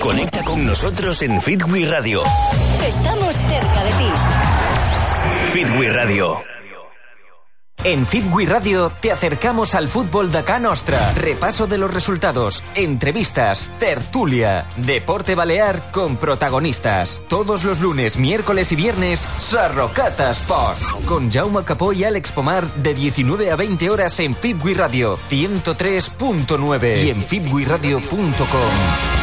Conecta con nosotros en Fitwi Radio. Estamos cerca de ti. Fitwi Radio. En Fitwi Radio te acercamos al fútbol de acá nostra. Repaso de los resultados, entrevistas, tertulia, deporte balear con protagonistas. Todos los lunes, miércoles y viernes, Sarrocata Sports. Con Jaume Capó y Alex Pomar de 19 a 20 horas en Fitwi Radio 103.9 y en fitwiradio.com.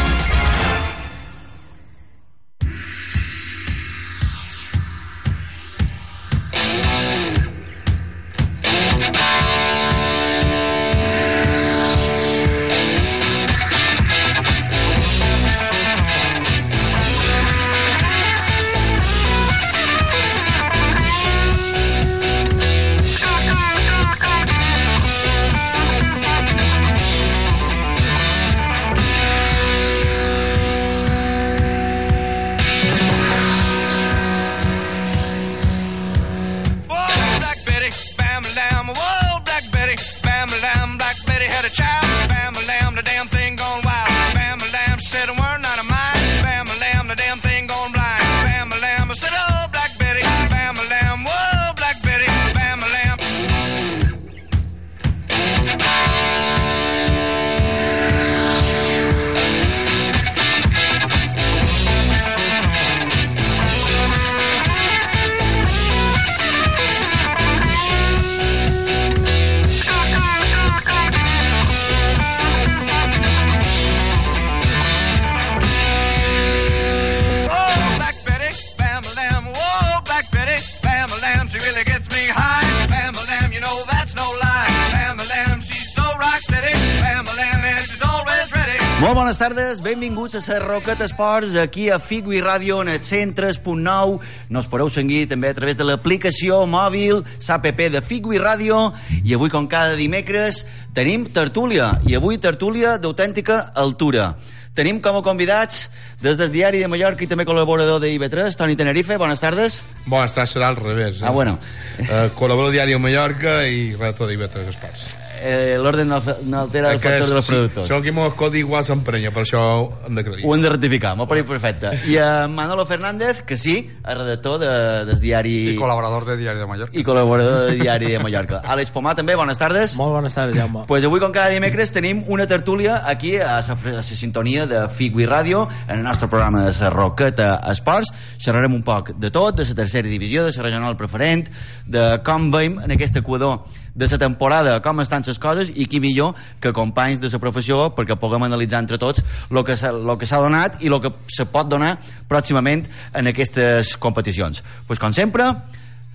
benvinguts a la Roqueta Esports, aquí a Figui Ràdio, en el 103.9. Nos podeu seguir també a través de l'aplicació mòbil, s'APP de Figui Ràdio, i avui, com cada dimecres, tenim tertúlia, i avui tertúlia d'autèntica altura. Tenim com a convidats des del Diari de Mallorca i també col·laborador de IB3, Toni Tenerife, bones tardes. Bones tardes, serà al revés. Eh? Ah, bueno. Uh, col·laborador Diari de Mallorca i redactor d'IB3 Esports eh, l'ordre no, no altera el factor dels productors. Això aquí m'ho escolti igual s'emprenya, per això hem d'aclarir. Ho hem de rectificar, m'ho pareix perfecte. I a Manolo Fernández, que sí, és redactor de, del diari... I col·laborador de Diari de Mallorca. I col·laborador de Diari de Mallorca. Àlex Pomà, també, bones tardes. Molt bones tardes, Jaume. Pues avui, com cada dimecres, tenim una tertúlia aquí a la sintonia de Figui Ràdio, en el nostre programa de la Roqueta Esports. Xerrarem un poc de tot, de la tercera divisió, de la regional preferent, de com veiem en aquest Equador de la temporada, com estan les coses i qui millor que companys de la professió perquè puguem analitzar entre tots el que s'ha donat i el que se pot donar pròximament en aquestes competicions. Pues com sempre,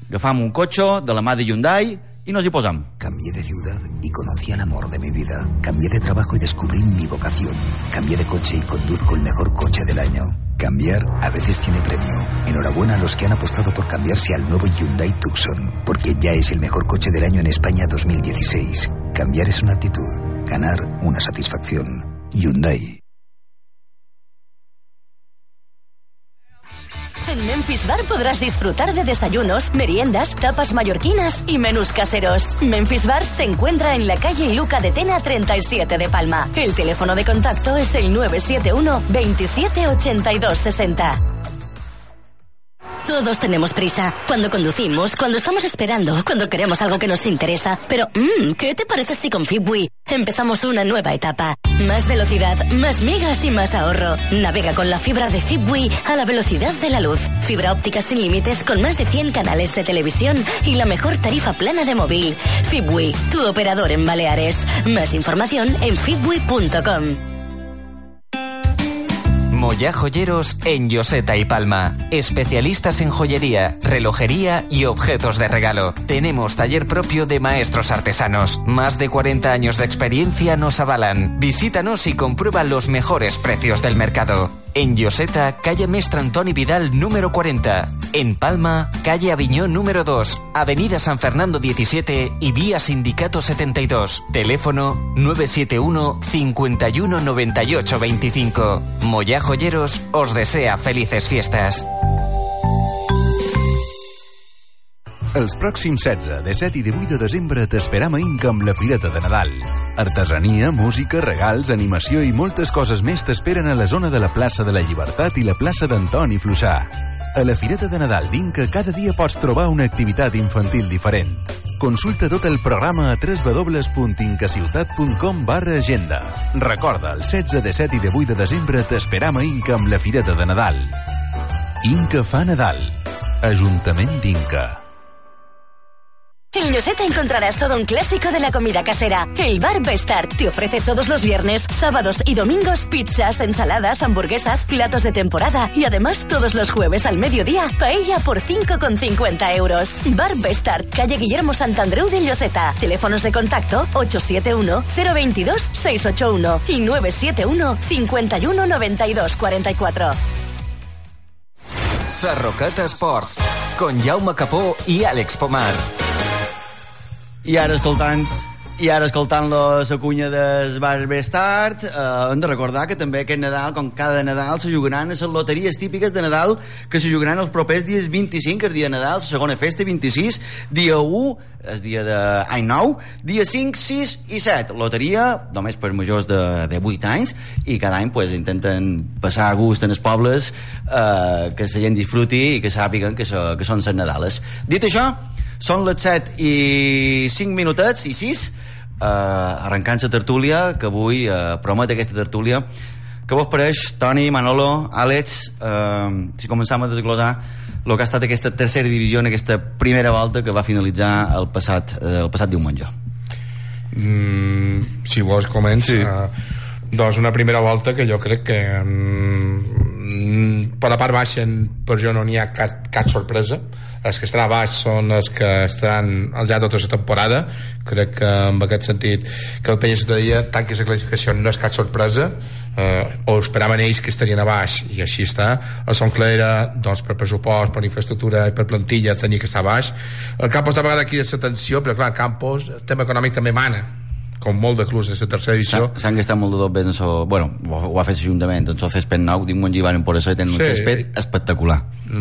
agafam un cotxe de la mà de Hyundai y nos hi posam. Cambié de ciudad y conocí al amor de mi vida. Cambié de trabajo y descubrí mi vocación. Cambié de coche y conduzco el mejor coche del año. Cambiar a veces tiene premio. Enhorabuena a los que han apostado por cambiarse al nuevo Hyundai Tucson, porque ya es el mejor coche del año en España 2016. Cambiar es una actitud, ganar una satisfacción. Hyundai. En Memphis Bar podrás disfrutar de desayunos, meriendas, tapas mallorquinas y menús caseros. Memphis Bar se encuentra en la calle Luca de Tena 37 de Palma. El teléfono de contacto es el 971 27 82 60. Todos tenemos prisa. Cuando conducimos, cuando estamos esperando, cuando queremos algo que nos interesa. Pero, mmm, ¿qué te parece si con Fibwi empezamos una nueva etapa? Más velocidad, más megas y más ahorro. Navega con la fibra de Fibwi a la velocidad de la luz. Fibra óptica sin límites con más de 100 canales de televisión y la mejor tarifa plana de móvil. Fibwi, tu operador en Baleares. Más información en fibwi.com. Moya Joyeros en Yoseta y Palma. Especialistas en joyería, relojería y objetos de regalo. Tenemos taller propio de maestros artesanos. Más de 40 años de experiencia nos avalan. Visítanos y comprueba los mejores precios del mercado. En Yoseta, calle Mestre Antoni Vidal número 40. En Palma, calle Aviñón número 2, Avenida San Fernando 17 y vía Sindicato 72. Teléfono 971 51 98 25. Moya Joyeros os desea felices fiestas. Els pròxims 16, 17 i 18 de desembre t'esperam a Inca amb la Fireta de Nadal. Artesania, música, regals, animació i moltes coses més t'esperen a la zona de la plaça de la Llibertat i la plaça d'Antoni Flussà. A la Fireta de Nadal d'Inca cada dia pots trobar una activitat infantil diferent. Consulta tot el programa a www.incaciutat.com barra agenda. Recorda, el 16, 17 i 18 de desembre t'esperam a Inca amb la Fireta de Nadal. Inca fa Nadal. Ajuntament d'Inca. En Lloseta encontrarás todo un clásico de la comida casera. El Bar Bestart te ofrece todos los viernes, sábados y domingos pizzas, ensaladas, hamburguesas, platos de temporada y además todos los jueves al mediodía paella por 5,50 euros. Bar Bestart, calle Guillermo Santandreu de Lloseta. Teléfonos de contacto 871-022-681 y 971 51 92 44. Sarrocat Esports, con Jaume Capó i Àlex Pomar. I ara escoltant i ara escoltant la, la cunya del Bar Bestart eh, hem de recordar que també aquest Nadal com cada Nadal se jugaran a les loteries típiques de Nadal que se jugaran els propers dies 25 el dia de Nadal, la segona festa 26 dia 1, el dia d'any nou dia 5, 6 i 7 loteria només per majors de, de 8 anys i cada any pues, intenten passar a gust en els pobles eh, que la gent disfruti i que sàpiguen que, so, que són les Nadales. Dit això són les 7 i 5 minutets i 6 eh, arrencant la tertúlia que avui eh, promet aquesta tertúlia. Què vos pareix, Toni, Manolo, Àlex eh, si començam a desglosar el que ha estat aquesta tercera divisió en aquesta primera volta que va finalitzar el passat, eh, el passat diumenge? Mm, si vols comença sí. uh, doncs una primera volta que jo crec que mm, per la part baixa per jo no n'hi ha cap, cap sorpresa els que estan a baix són els que estan al llarg de tota la temporada. Crec que en aquest sentit que el Penya Ciutadella tanqui la classificació no és cap sorpresa. Eh, o esperaven ells que estarien a baix i així està. El Son Clera doncs per pressupost, per infraestructura i per plantilla tenia que estar a baix. El Campos de vegades aquí de l'atenció però clar, Campos el tema econòmic també mana com molt de clubs de la tercera edició s'han gastat molt de dos so, bueno, ho, ha fet l'Ajuntament. Doncs el césped nou, diuen que van por això i tenen sí. un césped espectacular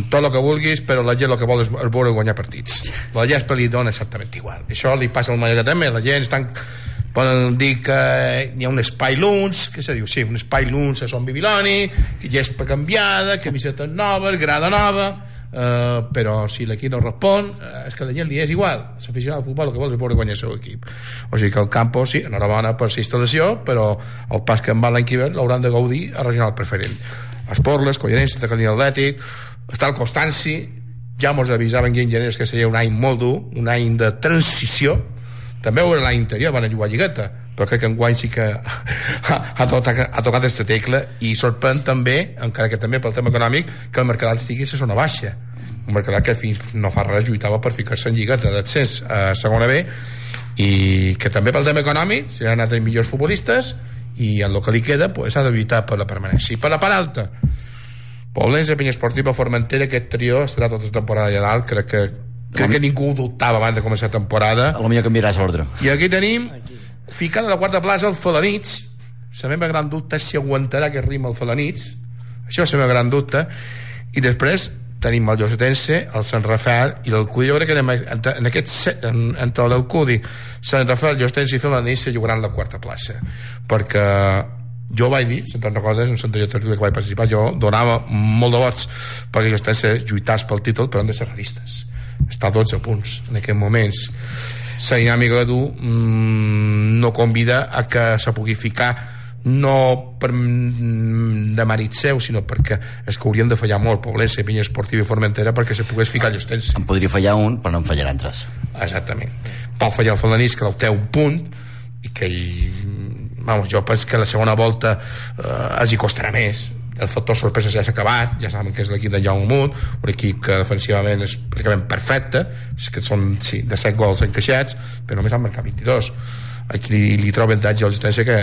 tot el que vulguis però la gent el que vol és, veure guanyar partits. La gespa li dona exactament igual. Això li passa al Mallorca també la gent estan poden dir que hi ha un espai lunch que se diu, sí, un espai lunch a Son Bibiloni gespa canviada, camiseta nova grada nova Uh, però si l'equip no respon uh, és que la gent li és igual. L'aficionat al futbol el que vol és veure guanyar el seu equip. O sigui que el campo, sí, enhorabona per la instal·lació però el pas que en va l'any que ve l'hauran de gaudir a regional preferent. Esporles, Collerense, Santa Atlètic està el Constanci. Ja mos avisaven que en gener que seria un any molt dur un any de transició. També ho era l'any anterior, van jugar a Lligueta. Però crec que enguany sí que ha, ha, tocat, ha tocat aquesta tecla i sorprèn també, encara que també pel tema econòmic que el Mercadat estigui a zona baixa. Un Mercadat que fins no fa res lluitava per ficar-se en lligueta d'accés a segona B i que també pel tema econòmic s'hi han anat els millors futbolistes i en el que li queda pues, ha de lluitar per la permanència. I per la part alta Poblense, Penya Esportiva, Formentera aquest trio estarà tota la temporada allà dalt. Crec que crec que ningú ho dubtava abans de començar la temporada. A lo millor canviaràs l'ordre i aquí tenim ficant a la quarta plaça el Falanits la meva gran dubte si aguantarà aquest ritme el Falanits això és la meva gran dubte. I després tenim el Llosetense, el Sant Rafael i l'Alcudi, jo crec que en, en aquest en, entre l'Alcudi, Sant Rafael, Llosetense i Falanits se jugaran la quarta plaça. Perquè jo vaig dir, si te'n recordes, en Sant Tertúlia que vaig participar, jo donava molt de vots perquè Llosetense lluitàs pel títol, però han de ser realistes. Està a 12 punts en aquests moments. La dinàmica dur mmm, no convida a que se pugui ficar no per, mm, de mèrit seu sinó perquè és que haurien de fallar molt Poblense, Pinya Esportiva i Formentera perquè se pogués ficar Llostense en podria fallar un però no en fallaran tres. Exactament. Pot fallar el Falanís que el té un punt i que hi, vamos, jo penso que la segona volta eh, els hi costarà més. El factor sorpresa ja s'ha acabat ja saben que és l'equip de Jaume Munt un equip que defensivament és pràcticament perfecte és que són sí, de 7 gols encaixats però només han marcat 22 aquí li, li trobo avantatge al Justència que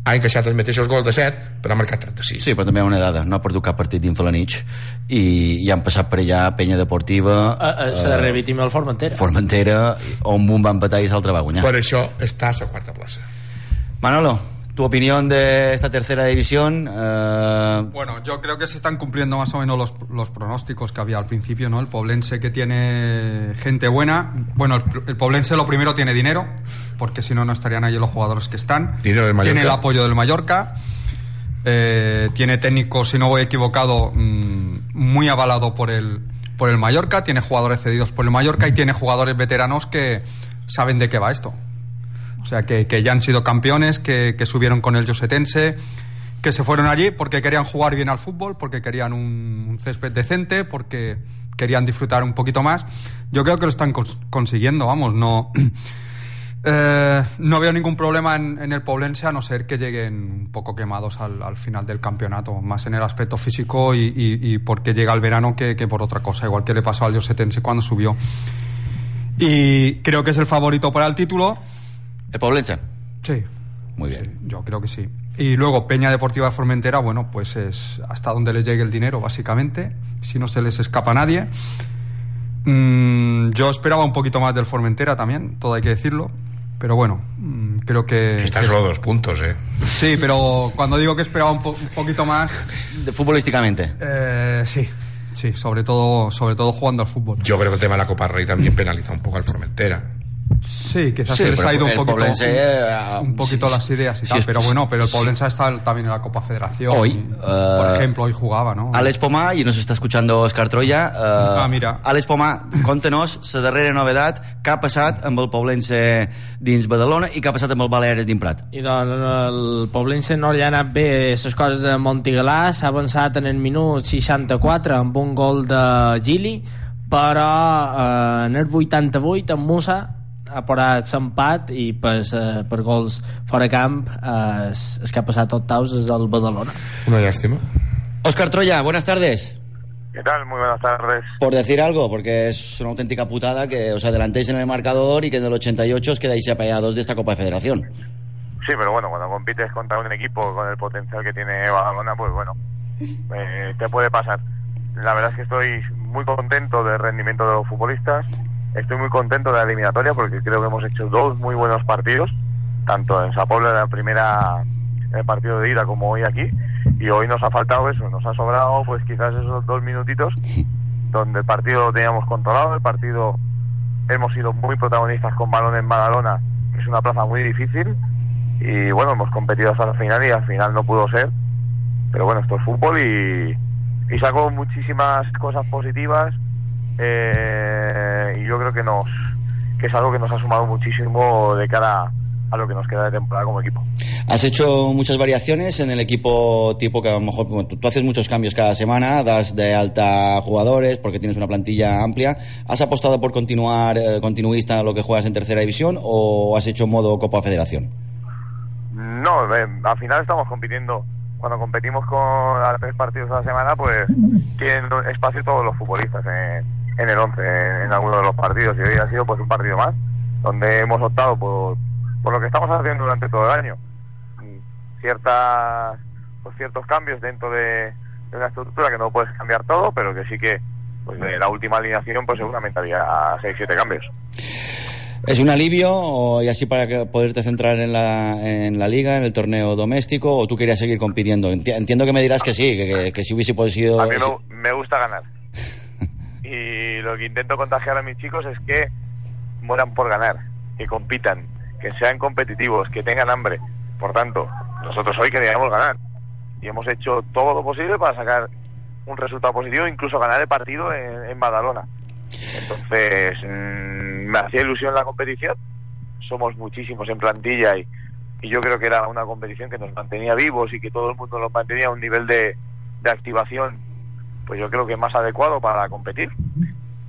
ha encaixat els mateixos gols de 7 però ha marcat 36 sí, però també hi ha una dada no ha perdut cap partit dins Falanich i, i han passat per allà Penya Deportiva uh, uh, s'ha de repetir el Formentera. Formentera on un va empatar i l'altre va guanyar. Per això està a la quarta plaça Manolo tu opinión de esta tercera división. eh, Bueno, yo creo que se están cumpliendo más o menos los, los pronósticos que había al principio, ¿no? El Poblense que tiene gente buena. Bueno, el, el Poblense lo primero tiene dinero, porque si no, no estarían allí los jugadores que están. Dinero del Mallorca. Tiene el apoyo del Mallorca. Eh, tiene técnico, si no voy equivocado, mm, muy avalado por el, por el Mallorca. Tiene jugadores cedidos por el Mallorca y tiene jugadores veteranos que saben de qué va esto. O sea, que, que ya han sido campeones, que, que subieron con el Josetense, que se fueron allí porque querían jugar bien al fútbol, porque querían un, césped decente, porque querían disfrutar un poquito más. Yo creo que lo están cons- consiguiendo, vamos, no. Eh, no veo ningún problema en, el Poblense a no ser que lleguen un poco quemados al, al final del campeonato, más en el aspecto físico y, porque llega el verano que, que por otra cosa, igual que le pasó al Josetense cuando subió. Y creo que es el favorito para el título. ¿El Poblense? Sí. Muy bien. Yo creo que sí. Y luego Peña Deportiva de Formentera, bueno, pues es hasta donde les llegue el dinero, básicamente, si no se les escapa a nadie. Mm, yo esperaba un poquito más del Formentera también, todo hay que decirlo. Pero bueno, mm, creo que. Está que- solo dos puntos, ¿eh? Sí, pero cuando digo que esperaba un, po- un poquito más, De, futbolísticamente. eh, sí, sí, sobre todo, sobre todo jugando al fútbol. Yo creo que el tema de la Copa Rey también penaliza un poco al Formentera. Sí, quizás Sí, se les ha ido un poquito, Poblense, eh, un poquito sí, las ideas y sí, tal, pero bueno, pero el sí. Poblense está también en la Copa Federación. Hoy, y, eh, por ejemplo, hoy jugaba, ¿no? Alex Pomà, y nos está escuchando Oscar Troya. eh, Ah, mira. Alex Pomà, conta-nos la darrera novedat que ha passat amb el Poblense dins Badalona i que ha passat amb el Baleares d'Imprat. I doncs el Poblense no li ha anat bé les coses a Montigalà, s'ha avançat en el minut 64 amb un gol de Gili, però eh, en el 88 en Musa ha parat l'empat i pues, eh, per gols fora camp eh, es, que ha passat octaus és el Badalona. Una llàstima. Oscar Troya, buenas tardes. ¿Qué tal? Muy buenas tardes. Por decir algo, porque es una auténtica putada que os adelantéis en el marcador y que en el 88 os quedáis apayados de esta Copa de Federación. Sí, pero bueno, cuando compites contra un equipo con el potencial que tiene Badalona, pues bueno, eh, te puede pasar. La verdad es que estoy muy contento del rendimiento de los futbolistas, estoy muy contento de la eliminatoria porque creo que hemos hecho dos muy buenos partidos, tanto en Sapobla en la primera en el partido de ida como hoy aquí, y hoy nos ha faltado eso, nos ha sobrado pues quizás esos dos minutitos donde el partido lo teníamos controlado, el partido hemos sido muy protagonistas con balón en Badalona, que es una plaza muy difícil, y bueno, hemos competido hasta el final y al final no pudo ser, pero bueno, esto es fútbol y, y saco muchísimas cosas positivas eh, y yo creo que nos que es algo que nos ha sumado muchísimo de cara a lo que nos queda de temporada como equipo. Has hecho muchas variaciones en el equipo tipo que a lo mejor bueno, tú, tú haces muchos cambios cada semana, das de alta jugadores porque tienes una plantilla amplia. ¿Has apostado por continuar eh, continuista lo que juegas en tercera división o has hecho modo Copa Federación? No, eh, al final estamos compitiendo. Cuando competimos con a tres partidos a la semana, pues tienen espacio todos los futbolistas en, en el 11, en, alguno de los partidos. Y hoy ha sido pues un partido más, donde hemos optado por, por lo que estamos haciendo durante todo el año. Ciertas, pues ciertos cambios dentro de, de una estructura que no puedes cambiar todo, pero que sí que pues de la última alineación pues seguramente había 6-7 cambios. ¿Es un alivio o- y así para que poderte centrar en la, en la liga, en el torneo doméstico o tú querías seguir compitiendo? Enti- Entiendo que me dirás que sí, que, que- que si hubiese podido... A mí me, me gusta ganar. Y lo que intento contagiar a mis chicos es que mueran por ganar, que compitan, que sean competitivos, que tengan hambre. Por tanto, nosotros hoy queríamos ganar. Y hemos hecho todo lo posible para sacar un resultado positivo, incluso ganar el partido en, en Badalona. Entonces, mm, me hacía ilusión la competición. Somos muchísimos en plantilla y, yo creo que era una competición que nos mantenía vivos y que todo el mundo nos mantenía a un nivel de activación, pues yo creo que más adecuado para competir.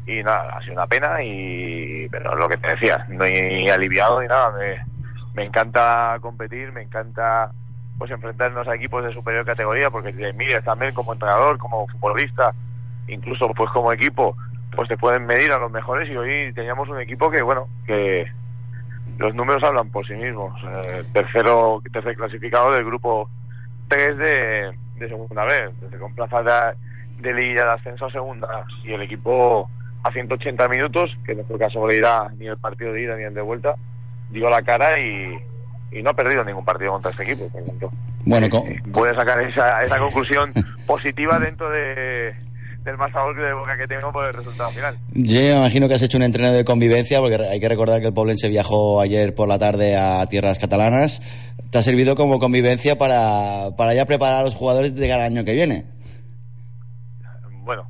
Y nada, ha sido una pena, y pero lo que te decía, no he aliviado ni nada. Me, me encanta competir, me encanta pues enfrentarnos a equipos de superior categoría, porque te miras también como entrenador, como futbolista, incluso pues como equipo, pues te pueden medir a los mejores y hoy teníamos un equipo que bueno, que los números hablan por sí mismos. Eh, tercero, tercer clasificado del grupo 3 de, de segunda vez, desde con plaza de, de de ascenso a segunda y el equipo a 180 minutos, que no fue casualidad ni el partido de ida ni el de vuelta, dio la cara y, y no ha perdido ningún partido contra este equipo. Por tanto, Bueno, puede sacar esa, esa conclusión positiva dentro de, del más sabor de boca que tengo por el resultado final. Yo me imagino que has hecho un entreno de convivencia, porque hay que recordar que el Poblense viajó ayer por la tarde a tierras catalanas. ¿Te ha servido como convivencia para, para ya preparar a los jugadores de cada año que viene? Bueno,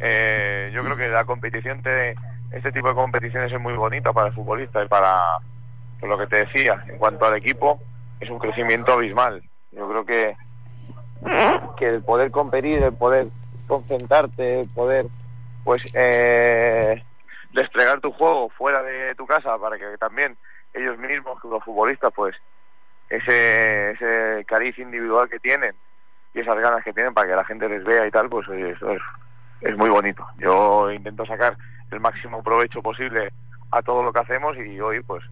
eh, yo creo que la competición, te, este tipo de competiciones es muy bonita para el futbolista y para lo que te decía, en cuanto al equipo, es un crecimiento abismal. Yo creo que, que el poder competir, el poder concentrarte, el poder pues eh, desplegar tu juego fuera de tu casa para que también ellos mismos, los futbolistas, pues ese, ese cariz individual que tienen y esas ganas que tienen para que la gente les vea y tal, pues eso es, es muy bonito. Yo intento sacar el máximo provecho posible a todo lo que hacemos y hoy, pues,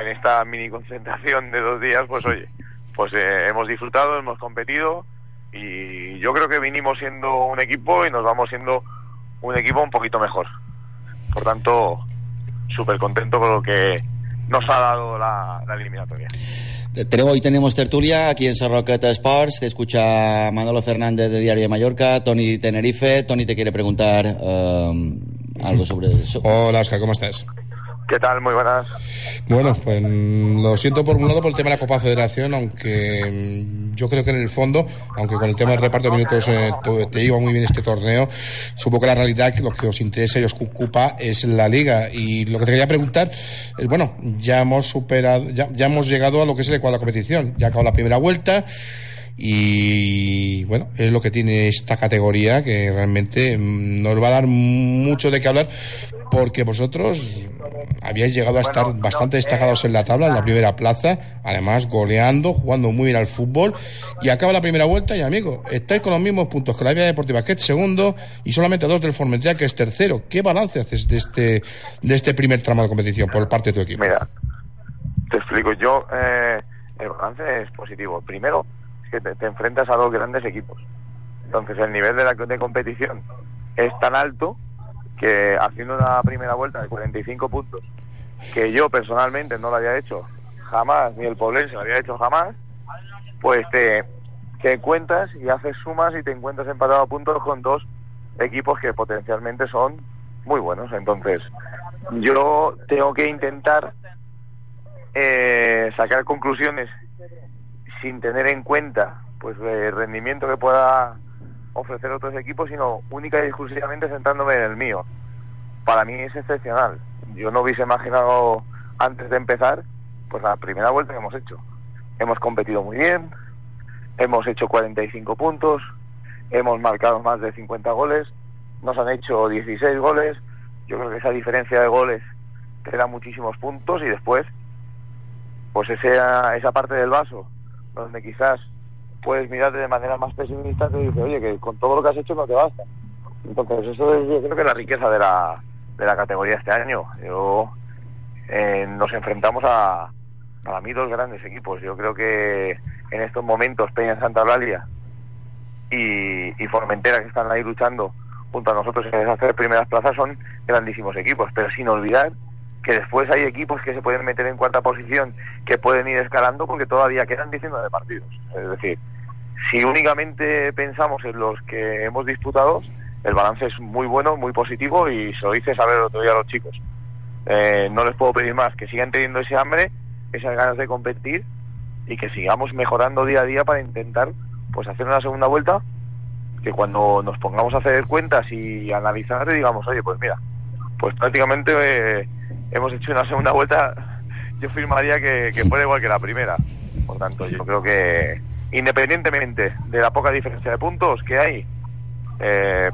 en esta mini concentración de dos días, pues oye, pues eh, hemos disfrutado, hemos competido y yo creo que vinimos siendo un equipo y nos vamos siendo un equipo un poquito mejor. Por tanto, súper contento con lo que nos ha dado la, la eliminatoria. Hoy tenemos tertulia aquí en Sarroqueta Sports. Te escucha Manolo Fernández de Diario de Mallorca, Tony Tenerife. Tony te quiere preguntar eh, algo sobre eso. Hola, Oscar, ¿cómo estás? ¿Qué tal? Muy buenas. Bueno, pues mm, lo siento por un lado por el tema de la Copa Federación, aunque mm, yo creo que en el fondo, aunque con el tema del reparto de minutos eh, te, iba muy bien este torneo, supongo que la realidad que lo que os interesa y os ocupa es la liga. Y lo que te quería preguntar es, bueno, ya hemos superado, ya, hemos llegado a lo que es el cuadro de la competición. Ya acabó la primera vuelta y bueno, es lo que tiene esta categoría que realmente mm, nos va a dar mucho de qué hablar porque vosotros habíais llegado a estar bastante destacados en la tabla, en la primera plaza, además goleando, jugando muy bien al fútbol y acaba la primera vuelta y amigo, estáis con los mismos puntos que la Vía Deportiva que es segundo y solamente dos del Formentera que es tercero. ¿Qué balance haces de este de este primer tramo de competición por parte de tu equipo? Mira, te explico, yo eh, el balance es positivo. Primero, es que te, enfrentas a dos grandes equipos. Entonces el nivel de la de competición es tan alto que haciendo una primera vuelta de 45 puntos, que yo personalmente no lo había hecho jamás, ni el Poblense lo había hecho jamás, pues te, te cuentas y haces sumas y te encuentras empatado a puntos con dos equipos que potencialmente son muy buenos. Entonces, yo tengo que intentar eh, sacar conclusiones sin tener en cuenta pues el rendimiento que pueda ofrecer otros equipos, sino única y exclusivamente centrándome en el mío. Para mí es excepcional. Yo no hubiese imaginado antes de empezar pues la primera vuelta que hemos hecho. Hemos competido muy bien, hemos hecho 45 puntos, hemos marcado más de 50 goles, nos han hecho 16 goles. Yo creo que esa diferencia de goles te da muchísimos puntos y después, pues esa, esa parte del vaso donde quizás puedes mirarte de manera más pesimista te dice, oye, que con todo lo que has hecho no te basta. Entonces, eso es, yo creo que la riqueza de la, de la categoría este año. Yo, eh, nos enfrentamos a, para mí, dos grandes equipos. Yo creo que en estos momentos Peña Santa Eulalia y, y Formentera, que están ahí luchando junto a nosotros en esas tres primeras plazas, son grandísimos equipos. Pero sin olvidar que después hay equipos que se pueden meter en cuarta posición, que pueden ir escalando porque todavía quedan 19 partidos. Es decir, si únicamente pensamos en los que hemos disputado, el balance es muy bueno, muy positivo y se lo hice saber el otro día a los chicos. Eh, no les puedo pedir más, que sigan teniendo ese hambre, esas ganas de competir y que sigamos mejorando día a día para intentar pues hacer una segunda vuelta que cuando nos pongamos a hacer cuentas y analizar digamos, oye, pues mira, pues prácticamente eh, hemos hecho una segunda vuelta, yo firmaría que, que fuera igual que la primera. Por tanto, yo creo que independientemente de la poca diferencia de puntos que hay, eh,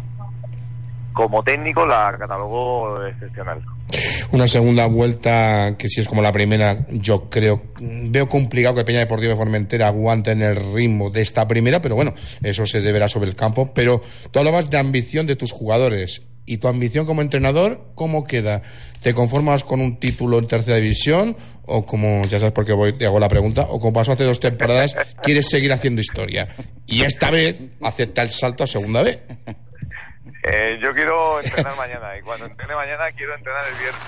como técnico la catalogó excepcional. Una segunda vuelta que si es como la primera, yo creo, veo complicado que Peña Deportiva de Formentera aguante en el ritmo de esta primera, pero bueno, eso se deberá sobre el campo. Pero tú hablabas de ambición de tus jugadores. ¿Y tu ambición como entrenador, cómo queda? ¿Te conformas con un título en tercera división? O como, ya sabes por qué voy, te hago la pregunta, o como pasó hace dos temporadas, quieres seguir haciendo historia. Y esta vez acepta el salto a segunda vez. Eh, yo quiero entrenar mañana y cuando entrene mañana quiero entrenar el viernes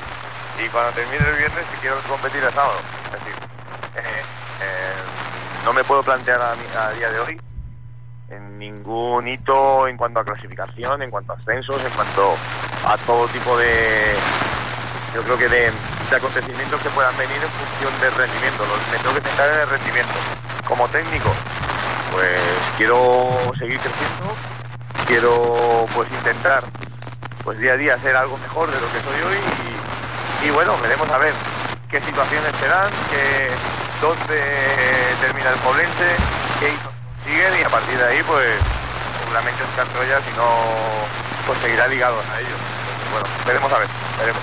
y cuando termine el viernes quiero competir el sábado. Es decir, eh, Eh, no me puedo plantear a, mi- a día de hoy en ningún hito en cuanto a clasificación, en cuanto a ascensos, en cuanto a todo tipo de, yo creo que de, acontecimientos que puedan venir en función del rendimiento. Me tengo que centrar en el rendimiento. Como técnico, pues quiero seguir creciendo, quiero pues intentar pues día a día hacer algo mejor de lo que soy hoy y, bueno, veremos a ver qué situaciones se dan, qué, dónde termina el Poblense, qué hitos siguen y a partir de ahí pues seguramente Oscar Troya si no pues seguirá ligado a ellos. Bueno, veremos a ver, veremos.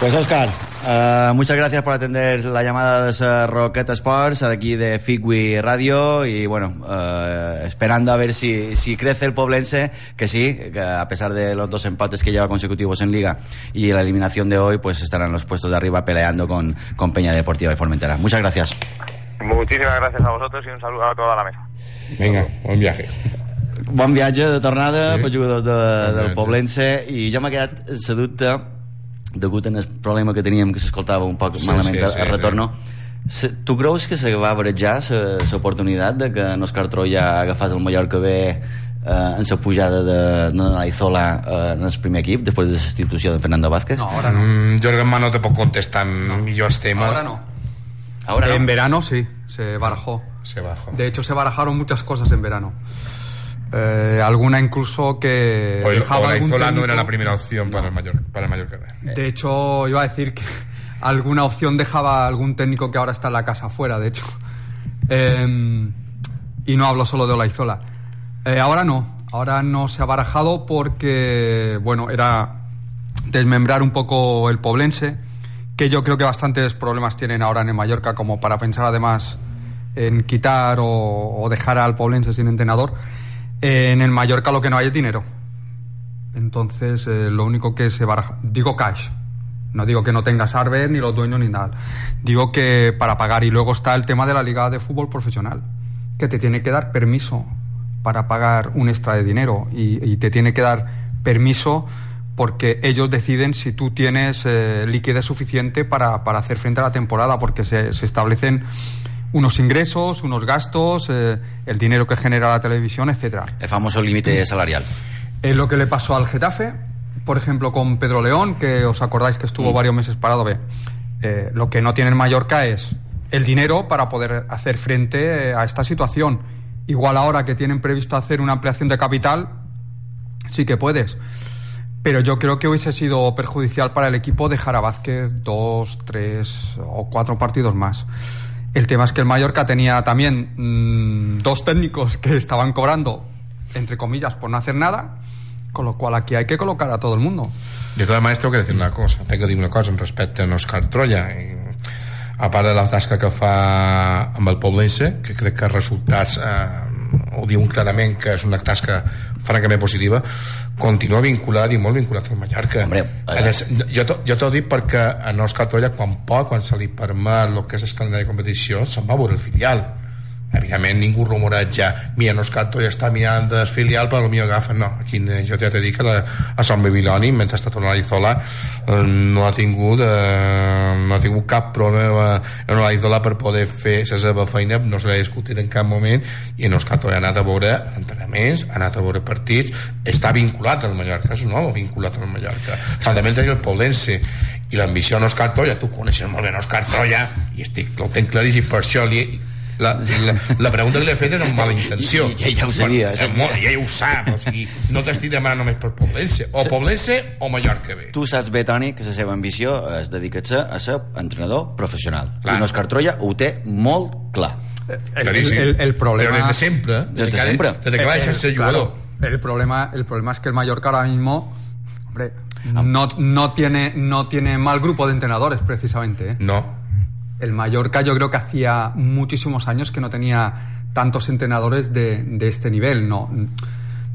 Pues Oscar, eh, muchas gracias por atender la llamada de Rocket Sports aquí de Figui Radio y bueno, eh, esperando a ver si, si crece el Poblense, que sí, que a pesar de los dos empates que lleva consecutivos en Liga y la eliminación de hoy, pues estarán los puestos de arriba peleando con, con Peña Deportiva y Formentera. Muchas gracias. Muchísimas gracias a vosotros y un saludo a toda la mesa. Vinga, bon viatge. Bon viatge de tornada Sí. pels jugadors de, Bon del. Poblense i jo m'ha quedat la dubte degut al problema que teníem que s'escoltava un poc Sí, malament sí, al sí, al retorno Se, tu creus que se va barejar l'oportunitat de que en Òscar Troia agafàs el Mallorca B eh, en la pujada de, de Naizola eh, en el primer equip després de la substitució de Fernando Vázquez? No, ahora no. Mm, Jorgen Ma no te pot contestar en millors temes. Ahora no. Ahora no. En verano sí, se barajó. Se bajó. De hecho, se barajaron muchas cosas en verano. Eh, alguna incluso que O el, dejaba o la algún Izola no técnico- era la primera opción para el Mallorca. Para el Mallorca. De hecho, iba a decir que alguna opción dejaba algún técnico que ahora está en la casa fuera, de hecho. Eh, y no hablo solo de Olaizola. Eh, ahora no, ahora no se ha barajado porque, bueno, era desmembrar un poco el poblense, que yo creo que bastantes problemas tienen ahora en Mallorca como para pensar además en quitar o, dejar al poblense sin entrenador. Eh, en el Mallorca lo que no hay es dinero. Entonces, eh, lo único que se baraja, digo cash, no digo que no tengas Arber ni los dueños ni nada, digo que para pagar y luego está el tema de la liga de fútbol profesional, que te tiene que dar permiso para pagar un extra de dinero y te tiene que dar permiso porque ellos deciden si tú tienes eh, liquidez suficiente para, para hacer frente a la temporada, porque se, se establecen unos ingresos, unos gastos, eh, el dinero que genera la televisión, etcétera. El famoso límite salarial. Es lo que le pasó al Getafe, por ejemplo, con Pedro León, que os acordáis que estuvo varios meses parado. Ve, eh, lo que no tiene en Mallorca es el dinero para poder hacer frente eh, a esta situación. Igual ahora que tienen previsto hacer una ampliación de capital, sí que puedes. Pero yo creo que hubiese sido perjudicial para el equipo dejar a Vázquez dos, tres o cuatro partidos más. El tema es que el Mallorca tenía también mm, dos técnicos que estaban cobrando, entre comillas, por no hacer nada, con lo cual aquí hay que colocar a todo el mundo. De totes maneres, tengo que decir una cosa. Tengo que dir una cosa en respecte a Òscar Troia. I, a part de la tasca que fa amb el Poblense, que crec que resultats eh, ho diuen clarament que és una tasca francament positiva, continua vinculat i molt vinculat al Mallorca. Hombre, en el, jo t'ho- jo t'ho dic perquè a Òscar Troia, quan pot, quan se li permet el que és el calendari de competició, se'n va a veure el filial evidentment ningú rumoreja mira, Òscar Toia està mirant el filial però potser agafa, no, aquí eh, jo ja t'he dit que la, a Sant Babiloni, mentre està tornant a l'Izola eh, no ha tingut eh, no ha tingut cap problema en l'Izola per poder fer la seva feina no se l'ha discutit en cap moment i Toia ha anat a veure entrenaments ha anat a veure partits, està vinculat al Mallorca és un home vinculat al Mallorca. També el Polense i l'ambició en Òscar Toia, tu coneixes molt bé en Òscar Toia i estic, lo tenc claríssim per això li, la, la, la pregunta que li he fet era amb mala intenció I- i ja ho sabia, bueno, molt, ja ho sap o sigui, no t'estic demanant només per Poblense o Poblense o Mallorca bé Tu saps bé, Toni, que la seva ambició és dedicar-se a ser entrenador professional. Clar. I Òscar Troia ho té molt clar. El, Claríssim. el- el problema... però des de sempre Desde que- siempre. des que va ser jugador Claro, el problema, el problema es que el Mallorca ahora mismo, hombre, no, no tiene, no tiene mal grupo de entrenadores precisamente. ¿eh? no, El Mallorca yo creo que hacía muchísimos años que no tenía tantos entrenadores de, de este nivel. No,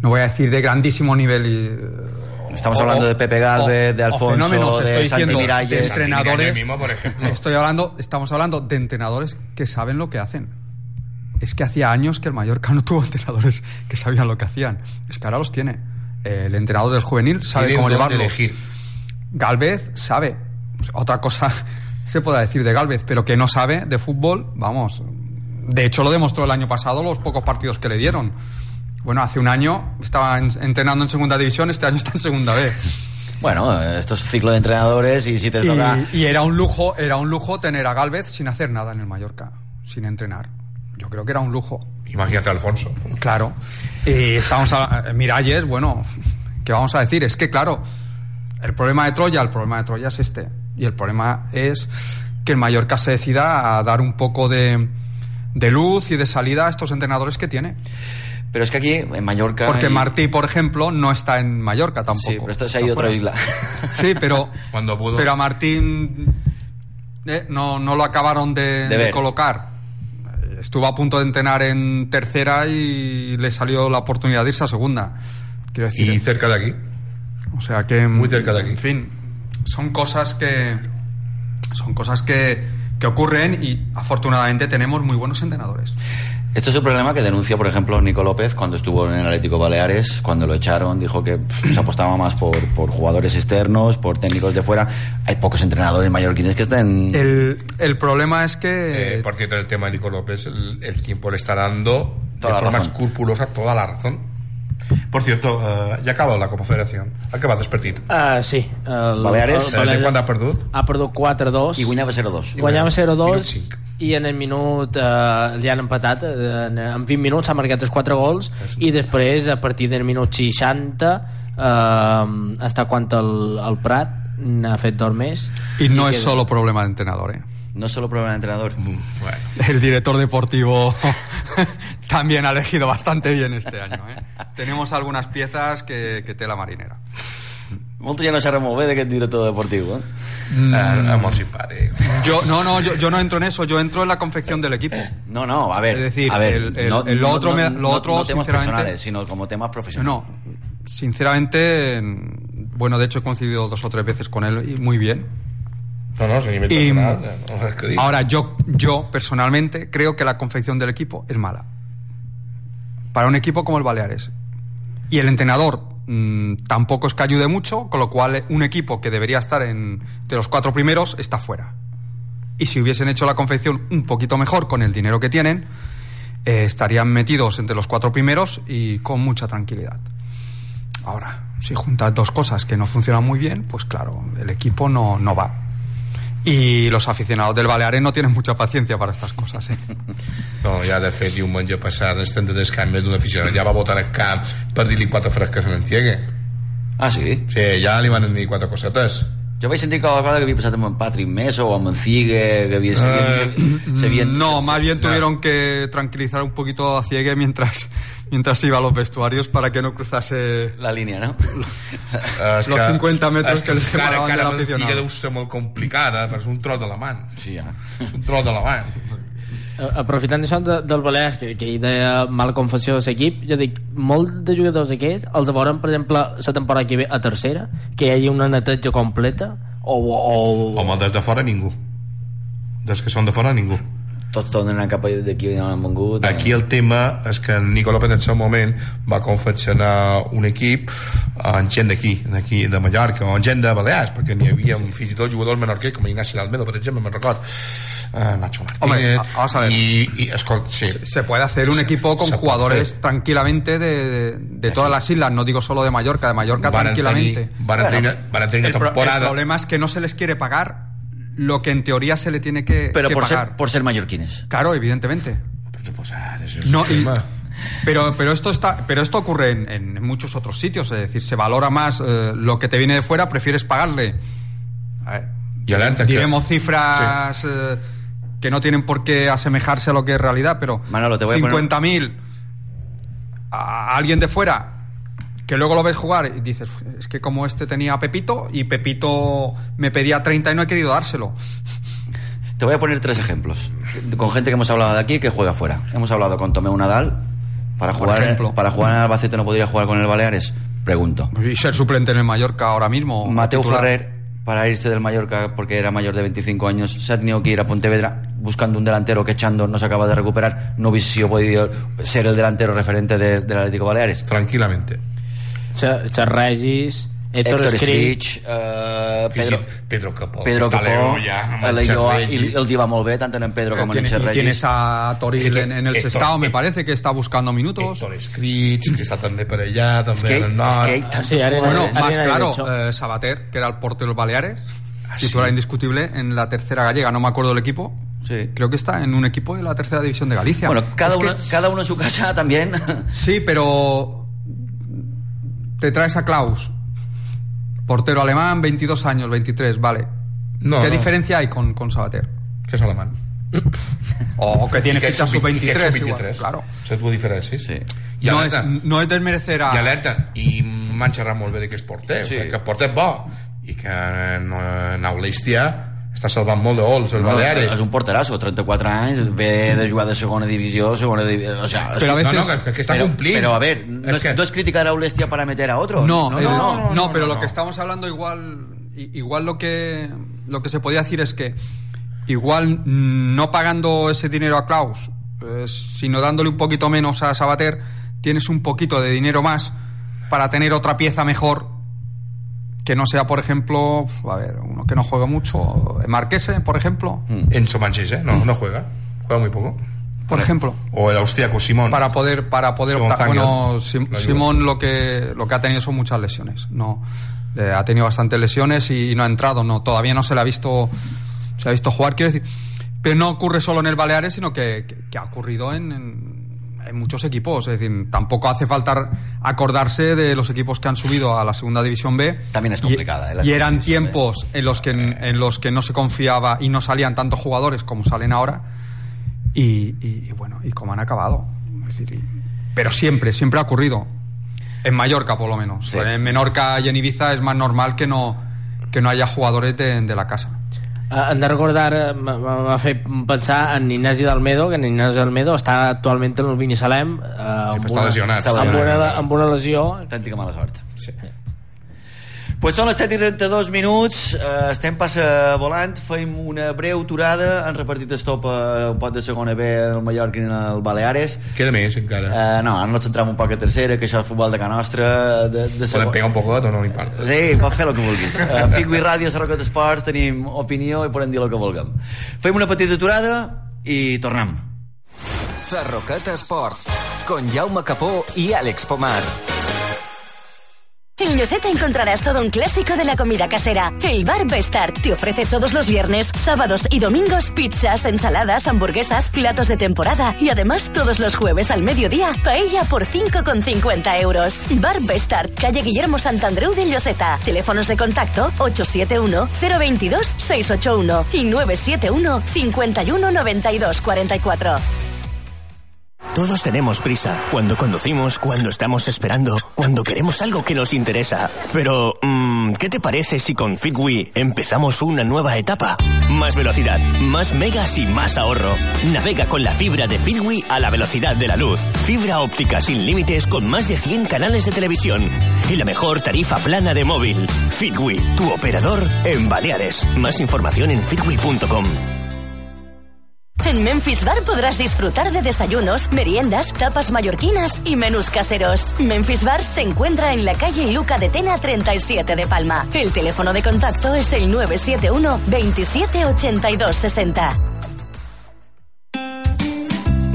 no voy a decir de grandísimo nivel. y, eh, Estamos hablando de Pepe Gálvez, de Alfonso, fenómenos, de estoy Santi Miralles. de entrenadores. Mismo, por ejemplo. Estoy hablando, estamos hablando de entrenadores que saben lo que hacen. Es que hacía años que el Mallorca no tuvo entrenadores que sabían lo que hacían. Es que ahora los tiene. El entrenador del juvenil sabe Tiene cómo llevarlo. elegir. Galvez sabe. Otra cosa se pueda decir de Galvez, pero que no sabe de fútbol, vamos. De hecho, lo demostró el año pasado los pocos partidos que le dieron. Bueno, hace un año estaba en- entrenando en segunda división, este año está en segunda B. Bueno, eh, esto es ciclo de entrenadores y si te toca... Y, y era un lujo, era un lujo tener a Galvez sin hacer nada en el Mallorca, sin entrenar. Yo creo que era un lujo. Imagínate a Alfonso. Claro. Y estamos a Miralles, bueno, ¿qué vamos a decir? Es que claro, el problema de Troya, el problema de Troya es este. Y el problema es que el Mallorca se decida a dar un poco de, de luz y de salida a estos entrenadores que tiene. Pero es que aquí, en Mallorca... Porque Martí, por ejemplo, no está en Mallorca tampoco. Sí, pero esto se ha ido a otra isla. Sí, pero, Cuando pudo. pero a Martín eh, no, no lo acabaron de, De de ver. colocar. Estuvo a punto de entrenar en tercera y le salió la oportunidad de irse a segunda. Quiero decir, Y cerca de aquí. o sea que Muy cerca de aquí. En fin, son cosas que son cosas que, que ocurren y afortunadamente tenemos muy buenos entrenadores. Esto es un problema que denuncia, por ejemplo, Nico López cuando estuvo en el Atlético Baleares, cuando lo echaron, dijo que pff, se apostaba más por, por jugadores externos, por técnicos de fuera. Hay pocos entrenadores mallorquines que estén... El, el problema es que Eh, por cierto, el tema de Nico López, el, el tiempo le está dando Toda la de forma razón. escrupulosa toda la razón. Por cierto, eh, ja acaba la Copa Federación. Ha acabat el partit. Uh, sí. El, Baleares, Eh, de quan ha perdut? Ha perdut 4-2. I guanyava 0-2. Guanyava Minut 0-2 cinc. i en el minut eh, li han empatat eh, en, en 20 minuts s'ha marcat els 4 gols i després a partir del minut 60 eh, hasta quan el, el Prat n'ha fet dos més y no es queda- solo problema de entrenador, ¿eh? No es solo problema de entrenador. Bueno, El director deportivo también ha elegido bastante bien este año. ¿eh? Tenemos algunas piezas que, que tela marinera. Molta gent no s'ha molt bé d'aquest director deportiu, eh? molt simpàtic. Yo no, no, yo, yo no entro en eso, yo entro en la confección del equipo. No, no, a ver. Es decir, a ver, el- el- no, el- otro no- me- no- lo otro, no temas sinceramente- personales, sino como temas profesionales. No, sinceramente, en- bueno, de hecho he coincidido dos o tres veces con él y muy bien. No, no, és a nivell Y- personal. No, res que dir. Ahora, yo, yo personalmente creo que la confección del equipo es mala. Para un equipo como el Baleares. Y el entrenador mm, tampoco es que ayude mucho, con lo cual eh, un equipo que debería estar en, de los cuatro primeros está fuera. Y si hubiesen hecho la confección un poquito mejor con el dinero que tienen, eh, estarían metidos entre los cuatro primeros y con mucha tranquilidad. Ahora, si juntas dos cosas que no funcionan muy bien, pues claro, el equipo no, no va. Y los aficionados del Baleares no tienen mucha paciencia para estas cosas. ¿eh? No, ja de fet diumenge passat en estem de descamp més d'un aficionat ja va votar al camp per dir-li quatre fresques en Antiegue Ah, sí? sí, ja li van dir quatre cosetes Jo vaig sentir cada vegada que havia passat amb en Patrick Meso o amb en Figue, que havia, s'havien- s'havien... No, más bien no. tuvieron que tranquilizar un poquito a Ciegue mientras, mientras iba a los vestuarios para que no cruzase La línia, no? Eh, és Los 50 metros és que li encara, separaven de encara l'aficionado. Figue deu ser molt complicada però és un la mà Sí, ja. és un la mà aprofitant això de, del Balears que, que hi deia mala confessió de l'equip jo dic, molt de jugadors aquests els veurem per exemple la temporada que ve a tercera que hi hagi una neteja completa o, o, home, des de fora ningú des que són de fora ningú Tots tornen a cap d'aquí on han vengut. eh? Aquí el tema és que en Nico López en seu moment va confeccionar un equip amb gent d'aquí, d'aquí de Mallorca o amb gent de Balears, perquè n'hi havia sí. fins i tot jugadors menorquers com Ignaci Almedo, per exemple, me'n record uh, Nacho Hombre, Martínez a- vamos a ver. i escolta, sí, Se puede hacer un Se- equipo con jugadores hacer. tranquilamente de, de, de todas las islas, no digo solo de Mallorca, de Mallorca Van tranquilamente. tenir, van tenir, van tenir El, una pro- el temporada problema es que no se les quiere pagar lo que en teoría se le tiene que, que por pagar. ser, por ser mallorquines. Claro, evidentemente. per suposar, això és No, y- pero, pero, esto está, pero esto ocurre en, en muchos otros sitios, es decir, se valora más eh, lo que te viene de fuera, prefieres pagarle. A ver, alerta que- diremos cifras eh, que no tienen por qué asemejarse a lo que es realidad, pero Manolo, te voy a poner- 50.000 a alguien de fuera que luego lo ves jugar y dices, es que como este tenía a Pepito y Pepito me pedía 30 y no he querido dárselo. Te voy a poner tres ejemplos. Con gente que hemos hablado de aquí que juega fuera. Hemos hablado con Tomeu Nadal. Para Por jugar, ejemplo. para jugar en Albacete no podría jugar con el Baleares. Pregunto. Y ser suplente en el Mallorca ahora mismo. Mateo. Ferrer, para irse del Mallorca porque era mayor de 25 años, se ha tenido que ir a Pontevedra buscando un delantero que echando no se acaba de recuperar. No hubiese sido podido ser el delantero referente de- del Atlético Baleares. tranquil·lament Xa- Xa Regis Héctor Héctor Escrich. Escrich, eh, Pedro, Pedro, Pedro Capó. Pedro Capó, Leo ja, amb a el l'Aió, Xerregi. i els hi va molt bé, tant en Pedro com en y tienes a Toril Es que en, en el Héctor- Sestao, me parece que está buscando minutos. Héctor Escrits, que està també per allà, també És que, en el nord. que hay tantos Sí, ara- Bueno. Arena más claro, eh, Sabater, que era el portero de los Baleares, Ah, sí. titular indiscutible en la tercera gallega, no me acuerdo del equipo. Sí. Creo que está en un equipo de la tercera división de Galicia. Bueno, cada, Es que- cada uno en su casa también. Sí, pero te traes a Klaus, portero alemán, 22 años, 23, vale. No, ¿Qué no. diferencia hay con, con Sabater? Que és alemany. O que tiene ficha ets sub- i que ets sub-23. sub-23. Claro. Saps la diferència? Sí. I No alerta, es, no es desmerecer a... i alerta, i m'han xerrat molt bé de que és porter, Sí. que porter és bo, i que no, Naulestia està salvant molt de gols, els No, Baleares. és un porterasso, 34 anys, ve de jugar de segona divisió, segona divisió... O sea, Pero a veces- No, no, que, que està pero, complint. pero a ver, no es, que- no es criticar a Ulestia para meter a otro. No, no, eh, no, no, no. no, pero no, lo no. que estamos hablando igual, igual lo que lo que se podía decir es que igual no pagando ese dinero a Klaus, eh, sino dándole un poquito menos a Sabater, tienes un poquito de dinero más para tener otra pieza mejor que no sea, por ejemplo, a ver, uno que no juega mucho, Marquese, por ejemplo, Enzo Manchés, ¿eh? No, no juega. Juega muy poco. por ejemplo. O el austriaco Simón. para poder para poder Simón optar. Zangel. bueno Sim- ayuda. Simón lo que lo que ha tenido son muchas lesiones no Eh, ha tenido bastantes lesiones y, no ha entrado no todavía no se le ha visto se ha visto jugar quiero decir pero no ocurre solo en el Baleares sino que, que- que ha ocurrido en, en- en muchos equipos es decir tampoco hace falta acordarse de los equipos que han subido a la segunda división B También es Y- complicada, ¿eh? Y, eran B. tiempos en los que en los que no se confiaba y no salían tantos jugadores como salen ahora y, y- y bueno, y como han acabado. Es decir, y- pero siempre, siempre ha ocurrido. En Mallorca, por lo menos. Sí. En Menorca y en Ibiza es más normal que no, que no haya jugadores de, de la casa. Hem de recordar, m'ha fet pensar en Ignasi Dalmedo, que en Ignasi Dalmedo està actualment en el Binissalem eh, amb, està lesionat. Està amb, una, amb una lesió Autèntica mala sort. Sí. Pues són les 7 i 32 minuts, eh, estem passa volant, fem una breu aturada, han repartit estop a un pot de segona B del Mallorca i el Baleares. Queda més, encara. Eh, no, ara ens centrem un poc a tercera, que això és futbol de ca nostra, de, de Podem segona. pegar un poquet o no m'importa. Sí, pots fer el que vulguis. A uh, Figui Ràdio, Sarroquet Esports, tenim opinió i podem dir el que vulguem. Fem una petita aturada i tornem. Sarroqueta Sports, con Jaume Capó y Alex Pomar. En Lloseta encontrarás todo un clásico de la comida casera. El Bar Bestar te ofrece todos los viernes, sábados y domingos pizzas, ensaladas, hamburguesas, platos de temporada y además todos los jueves al mediodía paella por 5,50 euros. Bar Bestar, calle Guillermo Santandreu de Lloseta. Teléfonos de contacto 871-022-681 y 971 51 92 44. Todos tenemos prisa. Cuando conducimos, cuando estamos esperando, cuando queremos algo que nos interesa. Pero, mm, ¿qué te parece si con Fitwi empezamos una nueva etapa? Más velocidad, más megas y más ahorro. Navega con la fibra de Fitwi a la velocidad de la luz. Fibra óptica sin límites con más de 100 canales de televisión. Y la mejor tarifa plana de móvil. Fitwi, tu operador en Baleares. Más información en fitwi.com. En Memphis Bar podrás disfrutar de desayunos, meriendas, tapas mallorquinas y menús caseros. Memphis Bar se encuentra en la calle Luca de Tena 37 de Palma. El teléfono de contacto es el 971 27 82 60.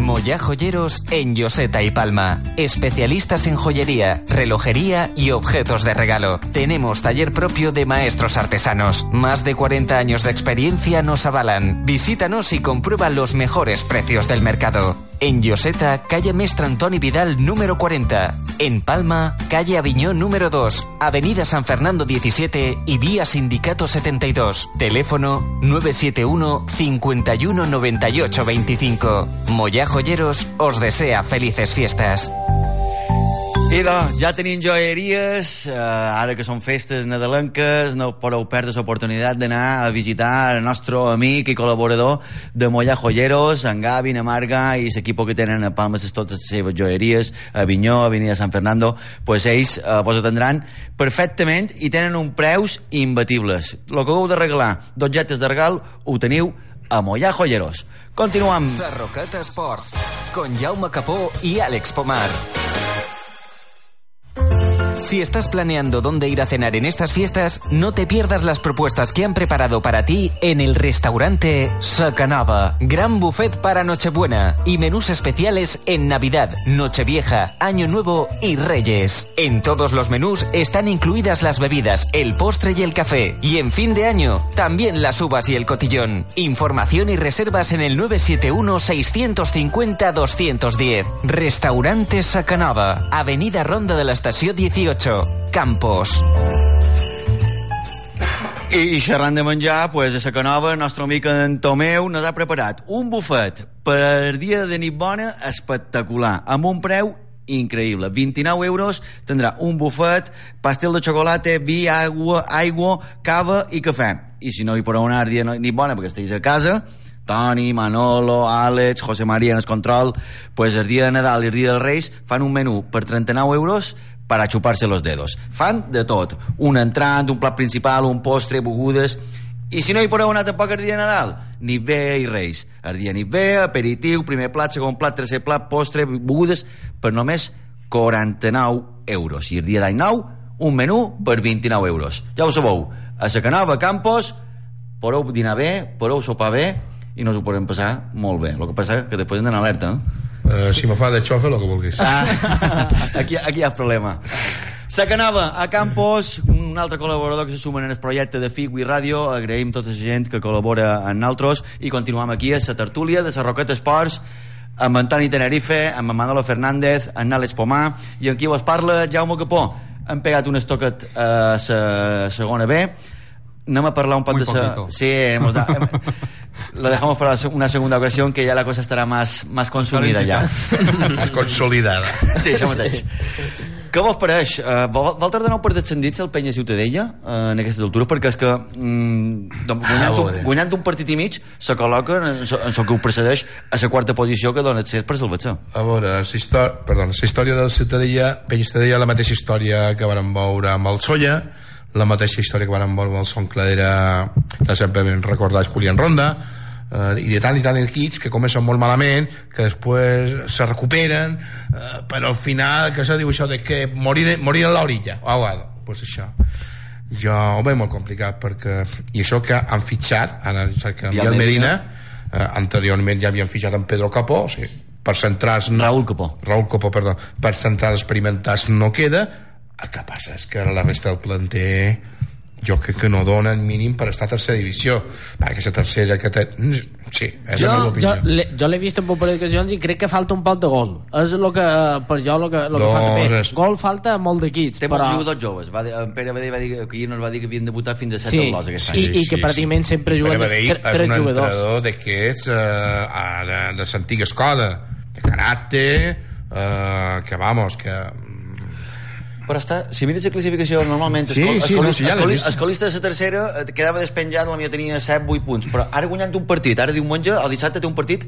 Moya Joyeros en Yoseta y Palma. Especialistas en joyería, relojería y objetos de regalo. Tenemos taller propio de maestros artesanos. Más de 40 años de experiencia nos avalan. Visítanos y comprueba los mejores precios del mercado. En Yoseta, calle Mestre Antoni Vidal número 40. En Palma, calle Aviñón número 2, Avenida San Fernando 17 y vía Sindicato 72. Teléfono 971 51 98 25. Moya Joyeros os desea felices fiestas. Idò, ja tenim joieries, eh, ara que són festes nadalenques, no podeu perdre l'oportunitat d'anar a visitar el nostre amic i col·laborador de Mollà Joyeros, en Gavi, en Amarga i l'equip que tenen a Palma les totes les seves joieries, a Vinyó, a Avenida San Fernando, pues ells eh, vos atendran perfectament i tenen un preus imbatibles. El que heu de regalar d'objectes de regal ho teniu a Mollà Joyeros. Continuem. Sarroqueta Sports, con Jaume Capó y Alex Pomar. Si estás planeando dónde ir a cenar en estas fiestas, no te pierdas las propuestas que han preparado para ti en el restaurante Sacanava. Gran buffet para Nochebuena y menús especiales en Navidad, Nochevieja, Año Nuevo y Reyes. En todos los menús están incluidas las bebidas, el postre y el café. Y en fin de año, también las uvas y el cotillón. Información y reservas en el 971-650-210. Restaurante Sacanava, Avenida Ronda de la Estación 18, Campos. I, xerrant de menjar, pues, a Sacanova, nostre amic en Tomeu nos ha preparat un bufet per dia de nit bona espectacular, amb un preu increïble. 29 euros tindrà un bufet, pastel de xocolata, vi, aigua, aigua, cava i cafè. I si no hi podeu anar dia de nit bona perquè estiguis a casa, Toni, Manolo, Àlex, José María en el control, pues el dia de Nadal i el dia dels Reis fan un menú per 39 euros per a xupar-se los dedos. Fan de tot. Un entrant, un plat principal, un postre, begudes... I si no hi podeu anar tampoc el dia de Nadal, nit bé i Reis. El dia nit bé, aperitiu, primer plat, segon plat, tercer plat, postre, begudes, per només 49 euros. I el dia d'any nou, un menú per 29 euros. Ja ho sabeu, a Sacanova, Campos, podeu dinar bé, podeu sopar bé i no us ho podem passar molt bé. El que passa que després hem d'anar alerta, no? Uh, si me fa de xofe, el que vulguis. Ah, aquí, aquí hi ha problema. Sacanova, a Campos, un altre col·laborador que se suma en el projecte de Figui Ràdio. Agraïm tota la gent que col·labora en nosaltres i continuem aquí a la tertúlia de la Roqueta Esports amb Antoni Tenerife, amb Manolo Fernández, amb Àlex Pomar i amb qui vos parla Jaume Capó. Han pegat un estoquet a la segona B. Anem a parlar un poc Muy de sa... Sí, hemos da... lo dejamos para una segunda ocasión que ya la cosa estará más, más consumida ya. És consolidada. Sí, això mateix. Què vos pareix? Uh, vol, vol tardar nou per descendits el Penya Ciutadella uh, en aquestes altures? Perquè és que mm, doncs, guanyant, A un, guanyant un partit i mig se col·loca en, so- en el que ho precedeix a la quarta posició que dona accés per salvar-se. A veure, la història, perdó, la història del Ciutadella, Penya Ciutadella, la mateixa història que vàrem veure amb el Solla, la mateixa història que veure amb el Son Cladera, que sempre ben recordats Julián Ronda, eh, i de tant i tant equips que comencen molt malament, que després se recuperen, eh, però al final, que se diu això de que morir, morir en l'orilla, o ahogado, pues això jo ho veig molt complicat perquè i això que han fitxat saps que Biel Medina, Medina. eh, anteriorment ja havien fitxat en Pedro Capó o sigui, per centrals Raúl Capó. Raúl Capó, perdó per centrals experimentats no queda el que passa és que la resta del planter jo crec que no donen mínim per estar a tercera divisió. Aquesta tercera que té... sí, és jo, la meva jo, opinió jo l'he vist en un parell d'ocasions i crec que falta un poc de gol. És el que, per jo el que, el que Doncs falta. Bé és- gol falta molt d'equips Té però... molts jugadors joves. Va dir, en Pere Badell va dir que ahir no es va dir que havien debutat fins a 7 Sí, sí, lots aquest i, any. i que pràcticament sempre juguen Pere Badell és tres un jugadors. entrenador d'aquests eh, de, de l'antiga escola de caràcter eh, que vamos que Però està, si mires la classificació normalment Sí, escol, sí, escol, no, sí, ja escol, escolista de la tercera eh, quedava despenjat, la meva tenia 7-8 punts. Però ara guanyant un partit, ara diumenge el dissabte té un partit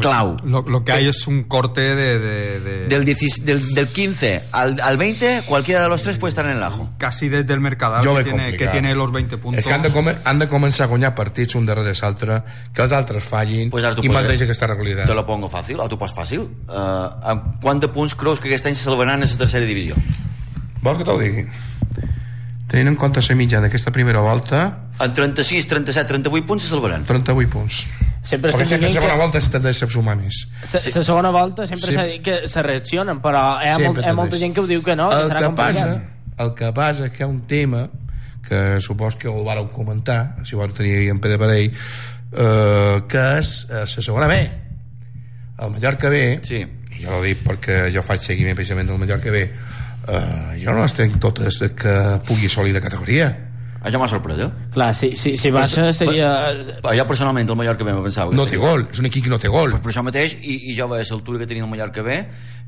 clau. Lo, lo que hay es un corte de, de- de- del, 16 del, del 15 al, al 20 cualquiera de los tres puede estar en el ajo. Casi desde el Mercadal Jo que tiene, que tiene los 20 puntos. És que han de, come, han de començar a guanyar partits un darrere l'altre, que els altres fallin Pues i mantenir aquesta regularitat. te lo pongo fàcil, o tu pots fàcil. Uh, amb quant de punts creus que aquest any se salvaran a la tercera divisió? Vols que te'l digui? Tenint en compte la mitjana d'aquesta primera volta, en 36, 37, 38 punts se salvaran 38 punts. sempre Perquè que la segona que volta a sumar més. la Sí. segona volta sempre Sí. s'ha dit que se reaccionen però hi ha, Sempre molt, hi ha molta gent que ho diu que no que el, serà que complicat passa, el que passa és que hi ha un tema que supos que ho vareu comentar, si vau tenir en Pere Parell, eh, que és eh, la segona B. El Mallorca B, Sí. jo ho dic perquè jo faig seguiment precisament del Mallorca B, eh, jo no les tenc totes de que pugui assolir de categoria. això m'ha sorprès eh? clar, si, si, si baixa seria jo personalment el Mallorca B me pensava que No té gol, és un equip que no té gol. Pues per això mateix, i, i jo veia l'altura que tenia el Mallorca B,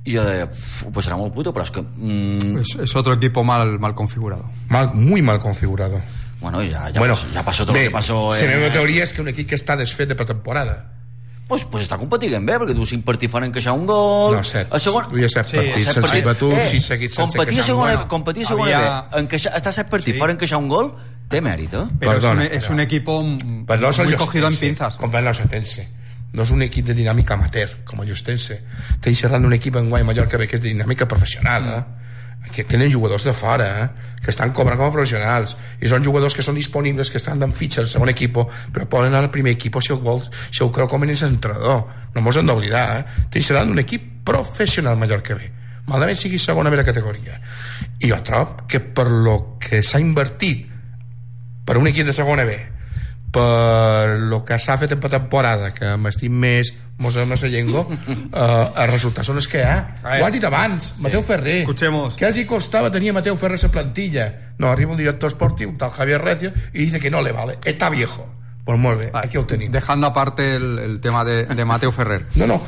i jo deia, "Uf, ho passarà molt puto, però és que... Mm, Es, es otro equipo mal, mal configurado. Mal, muy mal configurado. bueno, ja, ja, bueno, pasó, ja pasó tot bé, el que passó. La meva teoria és que un equip que està desfet de pretemporada. Pues, pues està competint bé, perquè tu cinc partits fan encaixar un gol... No, set. A segon... Duia set Sí, partits, set sense partits. batut, Eh, sis seguits sense encaixar un segona, gol. competir a segona Havia- B, encaixar, estar set partits Sí. fora encaixar un gol, té mèrit, eh? Pero Perdona, es, un, es pero- un equipo Però no muy cogido en pinzas. Com el Llostense. No és un equip de dinàmica amateur, com el. Estic xerrant d'un equip en Guai Mallorca que és de dinàmica professional, eh? que tenen jugadors de fora eh? Que estan cobrant com a professionals. I són jugadors que són disponibles que estan en fitxa al segon equip però poden anar al primer equip si ho, vol, si ho creu com a entrenador. No mos hem d'oblidar eh? Tens seran un equip professional Mallorca B malament sigui segona B la categoria. I jo trob que per lo que s'ha invertit per un equip de segona B per lo que s'ha fet en temporada que m'estim més mos hem la llengua eh, els resultats són els que hi ha. Ho ha dit abans, sí. Mateu Ferrer. Escuchemos. què els costava tenir a Mateu Ferrer la plantilla? No, arriba un director esportiu, un tal Javier Recio y dice que no le vale, está viejo. Pues molt bé, aquí ho tenim. Dejando aparte el, el tema de, de Mateo Ferrer. no, no,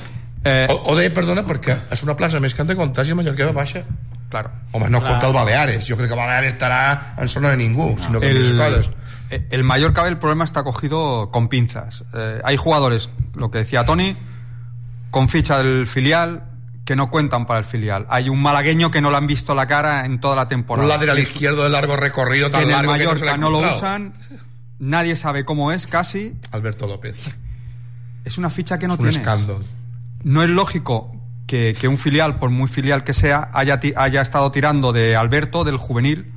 Eh, o, o de, perdona, perquè és una plaça més que han de comptar si a Mallorca va baixa claro. home, no compta el Baleares jo crec que Baleares estarà en zona de ningú sinó que el, el... coses el Mallorca el problema está cogido con pinzas. Eh, hay jugadores, lo que decía Tony, con ficha del filial que no cuentan para el filial. Hay un malagueño que no le han visto la cara en toda la temporada. un lateral izquierdo de largo recorrido que tan en el largo que no, se Mallorca le ha no lo usan, nadie sabe cómo es casi. Alberto López Es una ficha que no escándalo No es lógico que, que un filial, por muy filial que sea, haya, haya estado tirando de Alberto, del juvenil,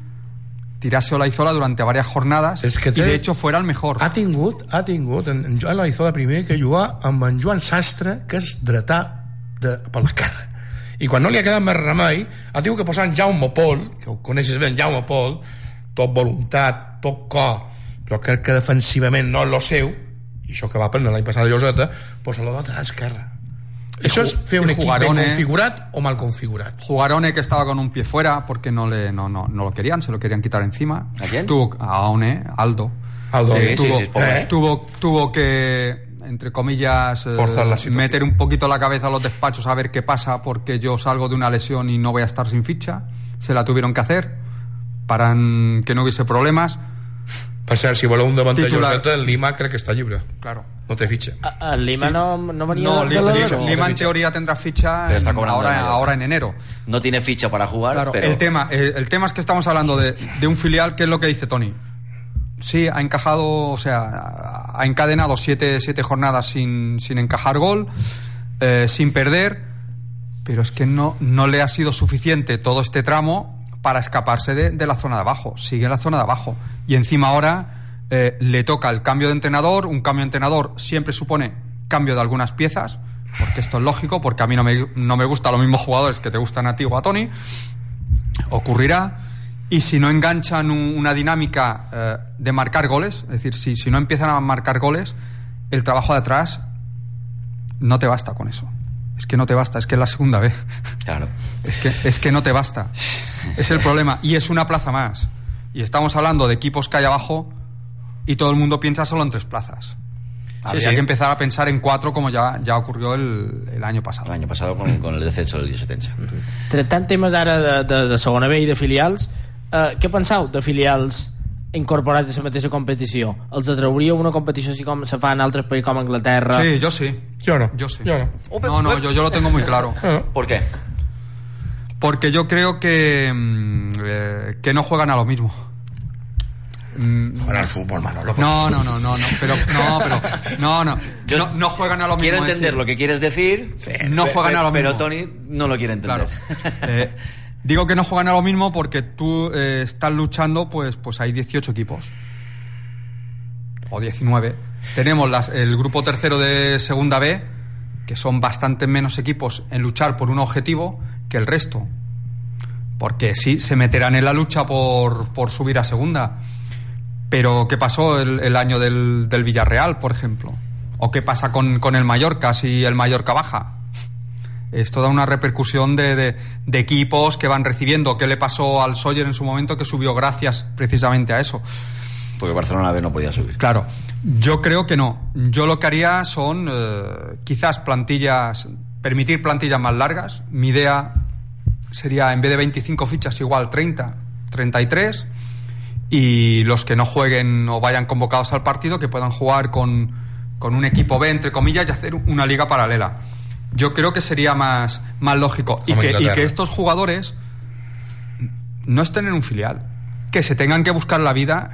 tirase Olaizola durante varias jornadas Es que y té- de hecho fuera el mejor. ha tingut, ha tingut en, en Joan Laizola primer que jugar amb en Joan Sastre que és dretà de, per l'esquerra i quan no li ha quedat més remei ha tingut que posar en Jaume Pol que ho coneixes bé en Jaume Pol tot voluntat, tot cor però crec que defensivament no és lo seu i això que va prendre l'any passat a Lloseta la lateral esquerra això és fer un i equip ben Jugarone- configurat o mal configurat Jugarone que estaba con un pie fuera porque no le no, no, no lo querían, se lo querían quitar encima. ¿A quién? Tuvo a One, Aldo. Aldo, Eh, sí, tuvo, sí, pobre, ¿eh? tuvo, tuvo que entre comillas eh, Forzar la situación. meter un poquito la cabeza a los despachos a ver qué pasa porque yo salgo de una lesión y no voy a estar sin ficha. Se la tuvieron que hacer para que no hubiese problemas. Per cert, si voleu un davanter Titular. Lloseta el Lima crec que està lliure Claro. no té fitxa A- El Lima no, no venia No, de Lima, la Lima- Lima en teoría tendrá ficha Pero está en- cobrando ahora, ahora en enero. No tiene ficha para jugar, Claro, pero... el, tema, el, el tema es que estamos hablando de, de un filial, que es lo que dice Tony. Sí, ha encajado, o sea, ha encadenado siete, siete jornadas sin, sin encajar gol, eh, sin perder, pero es que no, no le ha sido suficiente todo este tramo para escaparse de, de la zona de abajo. Sigue en la zona de abajo. Y encima ahora eh, le toca el cambio de entrenador. Un cambio de entrenador siempre supone cambio de algunas piezas, porque esto es lógico, porque a mí no me, no me gustan los mismos jugadores que te gustan a ti o a Tony ocurrirá. Y si no enganchan un- una dinámica eh, de marcar goles, es decir, si, si no empiezan a marcar goles, el trabajo de atrás no te basta con eso. Es que no te basta, es que es la segunda vez. Claro. Es que, es que no te basta. Es el problema. Y es una plaza más. Y estamos hablando de equipos que hay abajo y todo el mundo piensa solo en tres plazas. Habría sí. que empezar a pensar en cuatro como ya, ya ocurrió el, el año pasado. El año pasado con, con el descenso del Llosetense. Tractant temes ara de, de, de segona B i de filials, eh, què penseu de filials incorporats a la mateixa competició? Els atrauria una competició així com se fa en altres països com Anglaterra? Sí, yo sí. yo no Yo sí. yo no No, no, yo, yo lo tengo muy claro. ¿Por qué? Porque yo creo que, mm, eh, que no juegan a lo mismo. Mm, jugar al fútbol Manolo No, no, no, no, no, pero no, pero no, no, Yo no, no juegan a lo mismo. Quiero entender decir, lo que quieres decir. no pe- juegan pe- a lo Pero mismo. Tony no lo quiere entender. Claro. Eh, digo que no juegan a lo mismo porque tú eh, estás luchando, pues, pues hay 18 equipos. O 19. Tenemos las- el grupo tercero de Segunda B, que son bastante menos equipos en luchar por un objetivo que el resto. Porque sí, se meterán en la lucha por, por subir a Segunda. Pero, ¿qué pasó el, el año del, del Villarreal, por ejemplo? ¿O qué pasa con, con el Mallorca si el Mallorca baja? Es toda una repercusión de, de- de equipos que van recibiendo. ¿Qué le pasó al Sawyer en su momento que subió gracias precisamente a eso? Porque Barcelona B no podía subir. Claro, yo creo que no. Yo lo que haría son eh, quizás plantillas, permitir plantillas más largas. Mi idea sería en vez de 25 fichas igual 30, 33 y los que no jueguen o vayan convocados al partido que puedan jugar con, con un equipo B entre comillas y hacer una liga paralela. Yo creo que sería más, más lógico y que, y que estos jugadores no estén en un filial, que se tengan que buscar la vida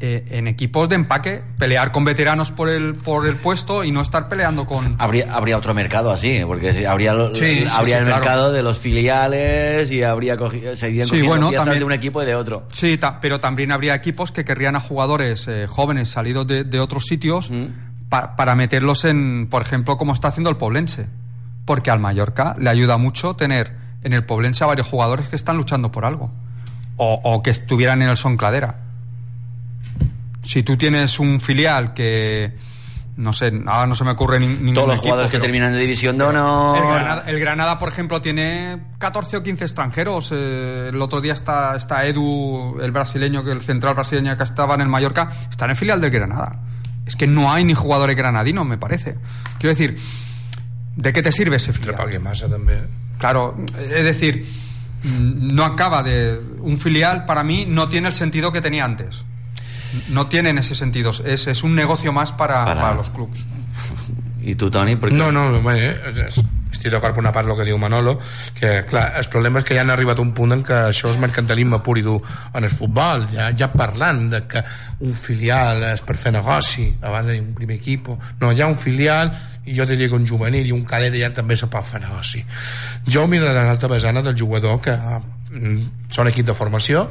eh, en equipos de empaque, pelear con veteranos por el, por el puesto y no estar peleando con... Habría, habría otro mercado así, porque sí, habría, Sí, sí, habría el claro. mercado de los filiales y habría cogi- seguirían Sí, cogiendo bueno, piezas también- de un equipo y de otro. Sí, ta- pero también habría equipos que querrían a jugadores eh, jóvenes salidos de, de otros sitios pa- para meterlos en, por ejemplo, como está haciendo el Poblense. Porque al Mallorca le ayuda mucho tener en el Poblense a varios jugadores que están luchando por algo. O, o que estuvieran en el Son Cladera. Si tú tienes un filial que, no sé, ahora no se me ocurre ni- ningún Todos los jugadores que terminan de división de honor. el Granada, el Granada, por ejemplo, tiene 14 o 15 extranjeros. Eh, el otro día está, está Edu, el brasileño, que el central brasileño que estaba en el Mallorca, está en el filial del Granada. Es que no hay ni jugadores granadinos, me parece. Quiero decir, ¿de qué te sirve ese filial? Massa, també. Claro, es decir, mm, no acaba de. Un filial para mí no tiene el sentido que tenía antes. No tiene en ese sentido. Es, es un negocio más para, Para- para los. I tu, Toni? Perquè... No, no, bé, es- estic d'acord per una part el que diu Manolo, que clar, el problema és que ja han arribat a un punt en què això és mercantilisme pur i dur en el futbol, ja, ja parlant de que un filial és per fer negoci abans de un primer equip, no, hi ha un filial i jo diria que un juvenil i un cadet ja també se pot fer negoci. Jo miro l'altra vessana del jugador que mm, són equip de formació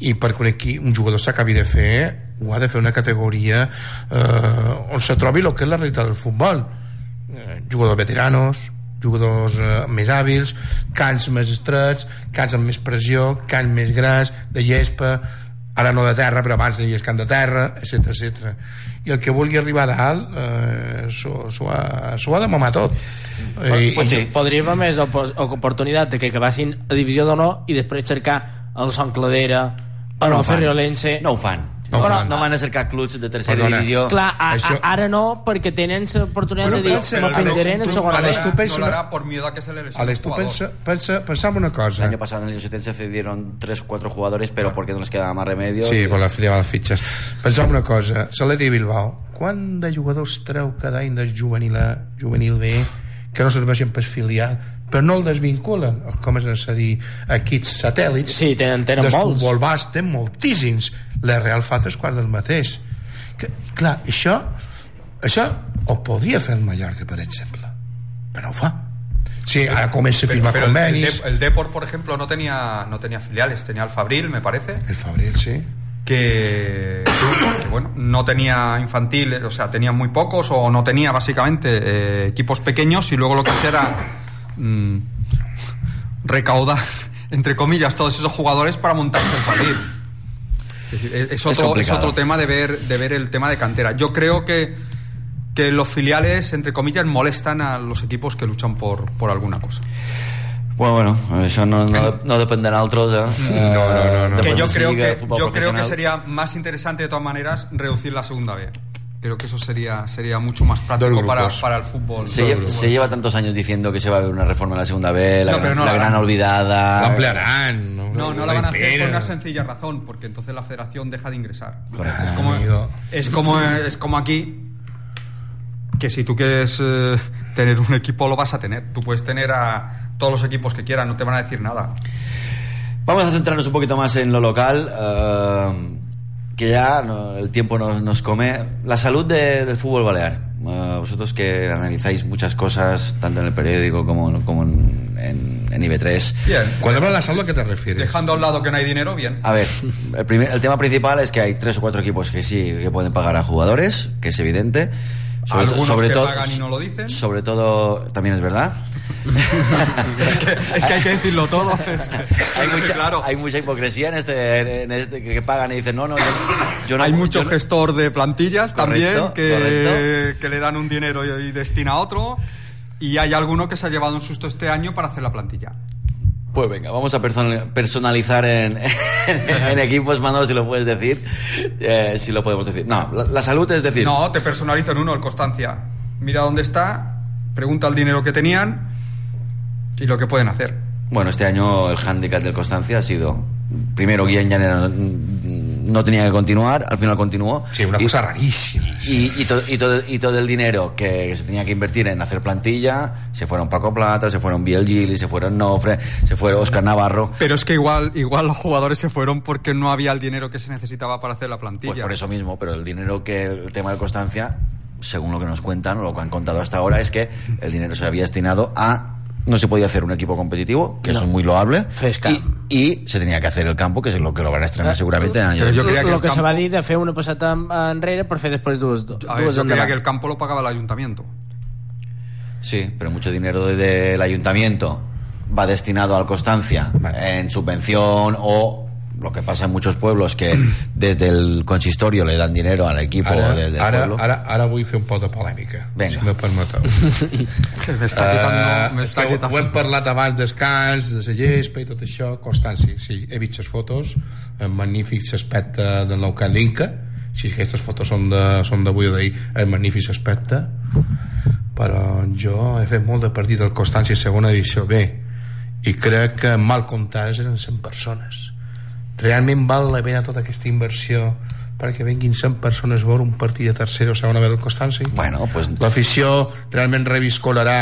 i perquè un, equip, un jugador s'acabi de fer ho ha de fer una categoria eh, on se trobi el que és la realitat del futbol eh, jugadors veteranos jugadors eh, més hàbils cants més estrets, cants amb més pressió cants més grans, de gespa ara no de terra, però abans hi ha camp de terra, etc etc. I el que vulgui arribar a dalt eh, s'ho ha, ha de mamar tot. Eh, Pot, i- podria haver més opo- oportunitat de que acabassin a divisió d'honor i després cercar el Son Cladera no fan. Ferriolense No ho fan. No No, ho no, van a cercar clubs de tercera Perdona. divisió. Clar, a, Això- a, ara no, perquè tenen l'oportunitat de dir me penjaré en el Alex, segon Alex, equip. tu pensa no hará por miedo a que se le lesione Alex, tú jugador. pensa, pensa, pensamos una El cosa. año pasado en el 70 se cedieron 3 o 4 jugadores, pero porque no les quedaba más remedio. Sí, per la lleva de fitxes. Pensam una cosa, Saleti Bilbao, quant de jugadors treu cada any del juvenil A, juvenil B, que no serveixen per filial, però no el desvinculen, com és a dir, equips satèl·lits. Sí, tenen, tenen del molts. futbol bas, tenen moltíssims. La Real Faz és quart del mateix. Que, clar, això, això ho podria fer el Mallorca, per exemple, però no ho fa. Sí, ara comença a firmar Pero el, el, convenis. Dep- el Depor, por ejemplo, no tenía, no tenía filiales, tenía el Fabril, me parece, El Fabril, sí. que, que, bueno, no tenía infantil, o sea, tenía muy pocos o no tenía básicamente eh, equipos pequeños y luego lo que hacía era mm, recaudar, entre comillas, todos esos jugadores para montarse el. Es, decir, es- es otro, es otro tema de ver, de ver el tema de cantera. Yo creo que, que los filiales, entre comillas, molestan a los equipos que luchan por, por alguna cosa. Bueno, bueno, això no, no, no depèn de nosaltres, eh? No, no, no, no. que yo creo que yo creo que sería más interesante de todas maneras reducir la segunda B creo que eso sería sería mucho más práctico para, para el fútbol Se, lle- se lleva tantos años diciendo que se va a ver una reforma en la segunda B, la, No, gran, pero no la la gran harán. olvidada. La ampliarán. no, no la van a hacer por una sencilla razón, porque entonces la federación deja de ingresar. Correcto. Es como, es como, es como aquí, que si tú quieres eh, tener un equipo lo vas a tener. Tú puedes tener a todos los equipos que quieras, no te van a decir nada. Vamos a centrarnos un poquito más en lo local, eh, que ya no, el tiempo nos, nos come. La salud de- del fútbol balear. Eh, vosotros que analizáis muchas cosas, tanto en el periódico como, como en, en- en IB3. Bien. Cuando hablas de la salud, ¿a qué te refieres? Dejando a un lado que no hay dinero, bien. A ver, el, primer- el tema principal es que hay tres o cuatro equipos que sí que pueden pagar a jugadores, que es evidente. Sobre, Algunos sobre que todo, pagan y no lo dicen. Sobre todo, también es verdad. es que hay que decirlo todo. es que- hay, mucha, claro. hay mucha hipocresía en este, en este que pagan y dicen, no, no, yo, yo no. Hay mucho yo gestor de plantillas Correcto, también que, que le dan un dinero y, y destina a otro. Y hay alguno que se ha llevado un susto este año para hacer la plantilla. Pues venga, vamos a personal- personalizar en, en equipos, Manolo, si lo puedes decir. Eh, si lo podemos decir. No, la, la salud es decir. No, te personalizan uno, el Constancia. Mira dónde está, pregunta el dinero que tenían y lo que pueden hacer. Bueno, este año el hándicap del Constancia ha sido. Primero, Guillén ya no, tenía que continuar, al final continuó. Sí, una Y- cosa rarísima. Y, y, todo, y, todo, y todo el dinero que se tenía que invertir en hacer plantilla, se fueron Paco Plata, se fueron Biel Gili, se fueron Nofre, se fue Oscar Navarro. Pero es que igual, igual los jugadores se fueron porque no había el dinero que se necesitaba para hacer la plantilla. Pues por eso mismo, pero el dinero que el tema de Constancia, según lo que nos cuentan o lo que han contado hasta ahora, es que el dinero se había destinado a no se podía hacer un equipo competitivo, que eso es muy loable, y, y se tenía que hacer el campo, que es lo que lo van a estrenar Eh, seguramente en el yo 2000. creía que el el que se campo- va dir de fer una passeta en- enrere per fer després dues, dues A ver, yo creía endavant. que el campo lo pagaba el ayuntamiento. Sí, pero mucho dinero de- del ayuntamiento va destinado al Constancia en subvención o lo que pasa en muchos pueblos que desde el consistorio le dan dinero al equipo Ara, de- del ara, pueblo. ara, ara vull fer un poc de polèmica, Vinga. si me permeteu. Que me está quitando, me Eh, és está que ho, ho hem parlat abans descans, de la gespa i tot això, Constanci, sí, he vist les fotos, en magnífic aspecte del nou camp d'Inca, si aquestes fotos són de- són d'avui o d'ahir, és magnífic aspecte, però jo he fet molt de partit del Constància en segona divisió B i crec que mal comptades eren 100 persones realment val la pena tota aquesta inversió perquè venguin 100 persones a veure un partit de tercera o segona B del Constància Bueno, pues l'afició realment reviscolarà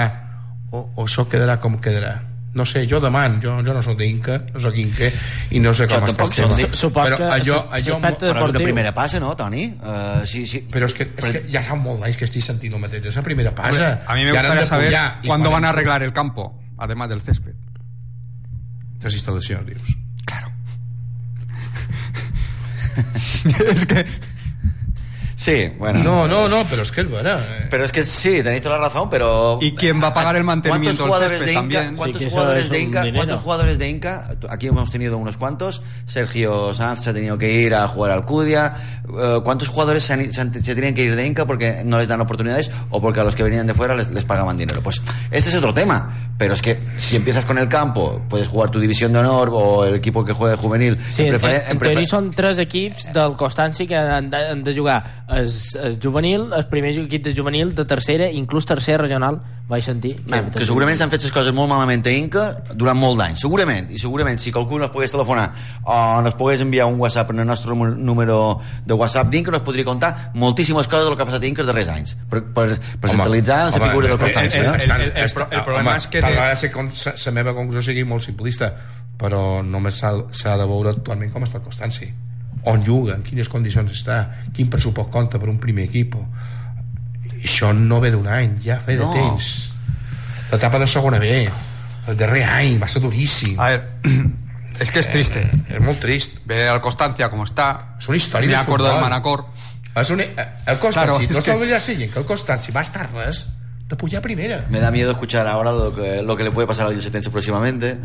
o, o això quedarà com quedarà no sé, jo deman, jo, jo no soc d'Inca no soc inca i no sé com està el tema Supos però allò, allò de- Però és una primera passa, no, Toni? Uh, sí, sí. però és que, és que ja fa molt d'anys que estic sentint el mateix és la primera passa A mí me gustaría saber quan van a arreglar el campo, además del césped. les instal·lacions, dius. es que Sí, bueno. no, no, no, però és que és vera eh? Pero es que sí, tenéis toda la razón, pero... ¿Y quién va a pagar el mantenimiento del ¿Cuántos jugadores césped de Inca, también? ¿cuántos Sí, jugadores es de Inca, cuántos jugadores de Inca? Aquí hemos tenido unos cuantos. Sergio Sanz se ha tenido que ir a jugar al Cudia. Eh, ¿Cuántos jugadores se, han- se han- se tienen que ir de Inca porque no les dan oportunidades o porque a los que venían de fuera les, les pagaban dinero? Pues este es otro tema. Pero es que si empiezas con el campo, puedes jugar tu división de honor o el equipo que juegue juvenil. Sí, en, en, en prefer- teoria són tres equips del Constanci que han de, han de jugar el, el juvenil, el primer equip de juvenil, de tercera, inclús tercera regional, vaig sentir. Man, que segurament s'han fet les coses molt malament a Inca durant molt d'anys, segurament, i segurament si qualcú nos pogués telefonar o nos pogués enviar un WhatsApp en el nostre número de WhatsApp d'Inca nos podria contar moltíssimes coses del que ha passat a Inca els darrers anys per, per, per centralitzar la figura del Constància el- eh? el- el- el pro- el problema és que tal vegada sé com sa- la meva conclusió sigui molt simplista però només s'ha de veure actualment com està el Constanci on juga, en quines condicions està quin pressupost compta per un primer equip això no ve d'un any ja ve de No. temps l'etapa de segona B el darrer any va ser duríssim A ver, es que es triste. és molt trist Ve al Constancia como está. és una història Me acuerdo del. Manacor. és un, el Constanci, Claro, no és que- s'oblida que... que el Constanci va estar res de pujar a primera me da miedo escuchar ahora lo que, lo que le puede pasar al Yusetense próximamente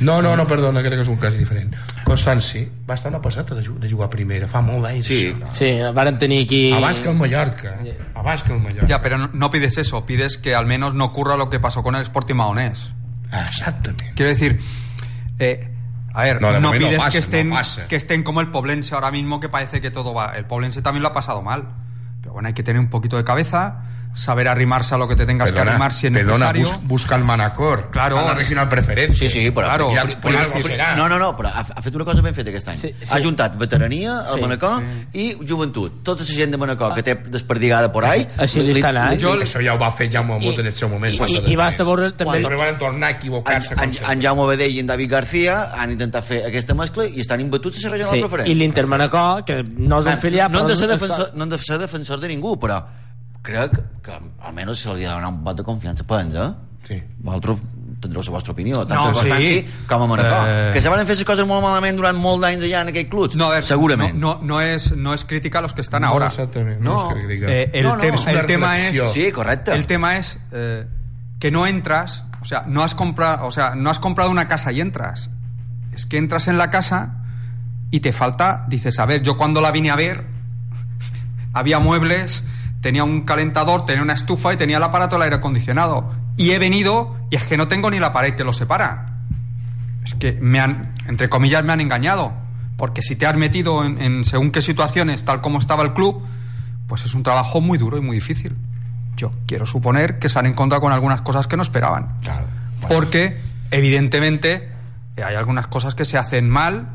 No, no, no, perdona, crec que és un cas diferent. Constanci va estar una passeta de, de jugar a primera, fa molt d'anys. sí, això. Sí, varen tenir aquí... Abans que el Mallorca. Abans que el Mallorca. Ya, pero no, no pides eso, pides que al menos no ocurra lo que pasó con el Sporting Mahonés. Ah, exactament. Quiero decir, eh, a ver, No, no, pides pasa, que, estén, no que estén como el Poblense ahora mismo, que parece que todo va. El Poblense también lo ha pasado mal. Pero bueno, hay que tener un poquito de cabeza, saber arrimarse a lo que te tengas que arrimar si es perdona necesario. bus, busca el Manacor. Claro. A la regional preferent. sí, sí, però, Claro, Ja, Vull per dir, algo serà. No, no, no, però ha, ha fet una cosa ben feta aquest any. Sí, sí. Ha juntat veterania, el Sí, Manacor, i joventut. Tota la gent de Manacor que té desperdigada por ahí... Així li està anant. Jo, això ja ho va fer Jaume Mut I- en el seu moment. i- i- i basta accés. veure també- Quan van tornar a equivocar-se. en, en, en Jaume Bedell i en David García han intentat fer aquesta mescla i estan imbetuts a la regional Sí, preferent. i l'Inter Manacor, que no és un filial... no, han de però ser defensor, no han de ser defensor de ningú, però crec que almenys se els ha de donar un vot de confiança per ells, eh? Sí. Vosaltres tindreu la vostra opinió, tant No, Constanci sí. com a Manacor. Eh. Que se van fer les coses molt malament durant molt d'anys allà en aquell club, No, a ver, segurament. No, no, no es, no es crítica a los que están No, ahora. exactament. No. No, és diga. Eh, el, No, no, tema- és el tema es Sí, correcte. el tema es eh, que no entras o sea no has comprado o sea no has comprado una casa y entras es que entras en la casa y te falta dices a ver yo cuando la vine a ver había muebles tenía un calentador tenía una estufa y tenía el aparato del aire acondicionado y he venido y es que no tengo ni la pared que lo separa es que me han, entre comillas, me han engañado. Porque si te has metido en, en según qué situaciones, tal como estaba el club, pues es un trabajo muy duro y muy difícil. Yo quiero suponer que se han encontrado con algunas cosas que no esperaban. Claro. Porque, evidentemente, hay algunas cosas que se hacen mal,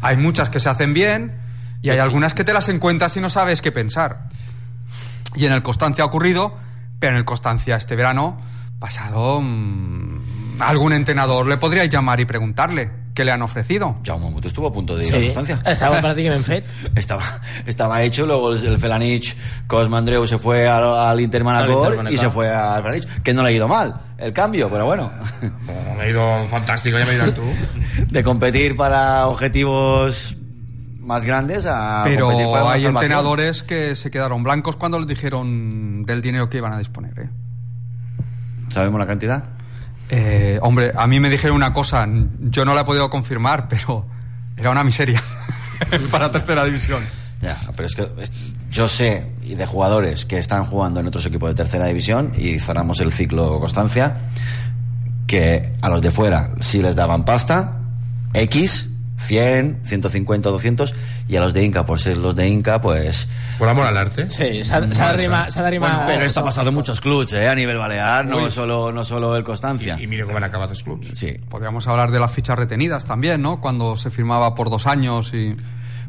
hay muchas que se hacen bien, Y hay algunas que te las encuentras y no sabes qué pensar. Y en el Constancia ha ocurrido, pero en el Constancia este verano pasado mm, algún entrenador le podríais llamar y preguntarle qué le han ofrecido. Jaume Muto estuvo a punto de ir Sí, a Constancia. estava fet. Estaba, estaba hecho, luego el, el Felanich, Cosme Andreu se fue al, al Inter Manacor y se fue al Felanich, que no le ha ido mal el cambio, pero bueno, No, me ha ido fantástico, ya me dirás tú. de competir para objetivos más grandes a para Pero una hay entrenadores que se quedaron blancos cuando les dijeron del dinero que iban a disponer. ¿eh? ¿Sabemos la cantidad? Eh, hombre, a mí me dijeron una cosa, yo no la he podido confirmar, pero era una miseria para tercera división. Ya, pero es que yo sé y de jugadores que están jugando en otros equipos de tercera división y cerramos el ciclo Constancia que a los de fuera sí les daban pasta X 100, 150, 200 y a los de Inca, por ser los de Inca, pues... Por amor al arte. Sí, s'ha d'arrimar- Bueno, pero esto ha pasado en muchos clubs, ¿eh? A nivel balear, no solo, no solo el Constancia. Y mira cómo han acabado los clubs. Sí. Podríamos hablar de las fichas retenidas también, ¿no? Cuando se firmaba por dos años y...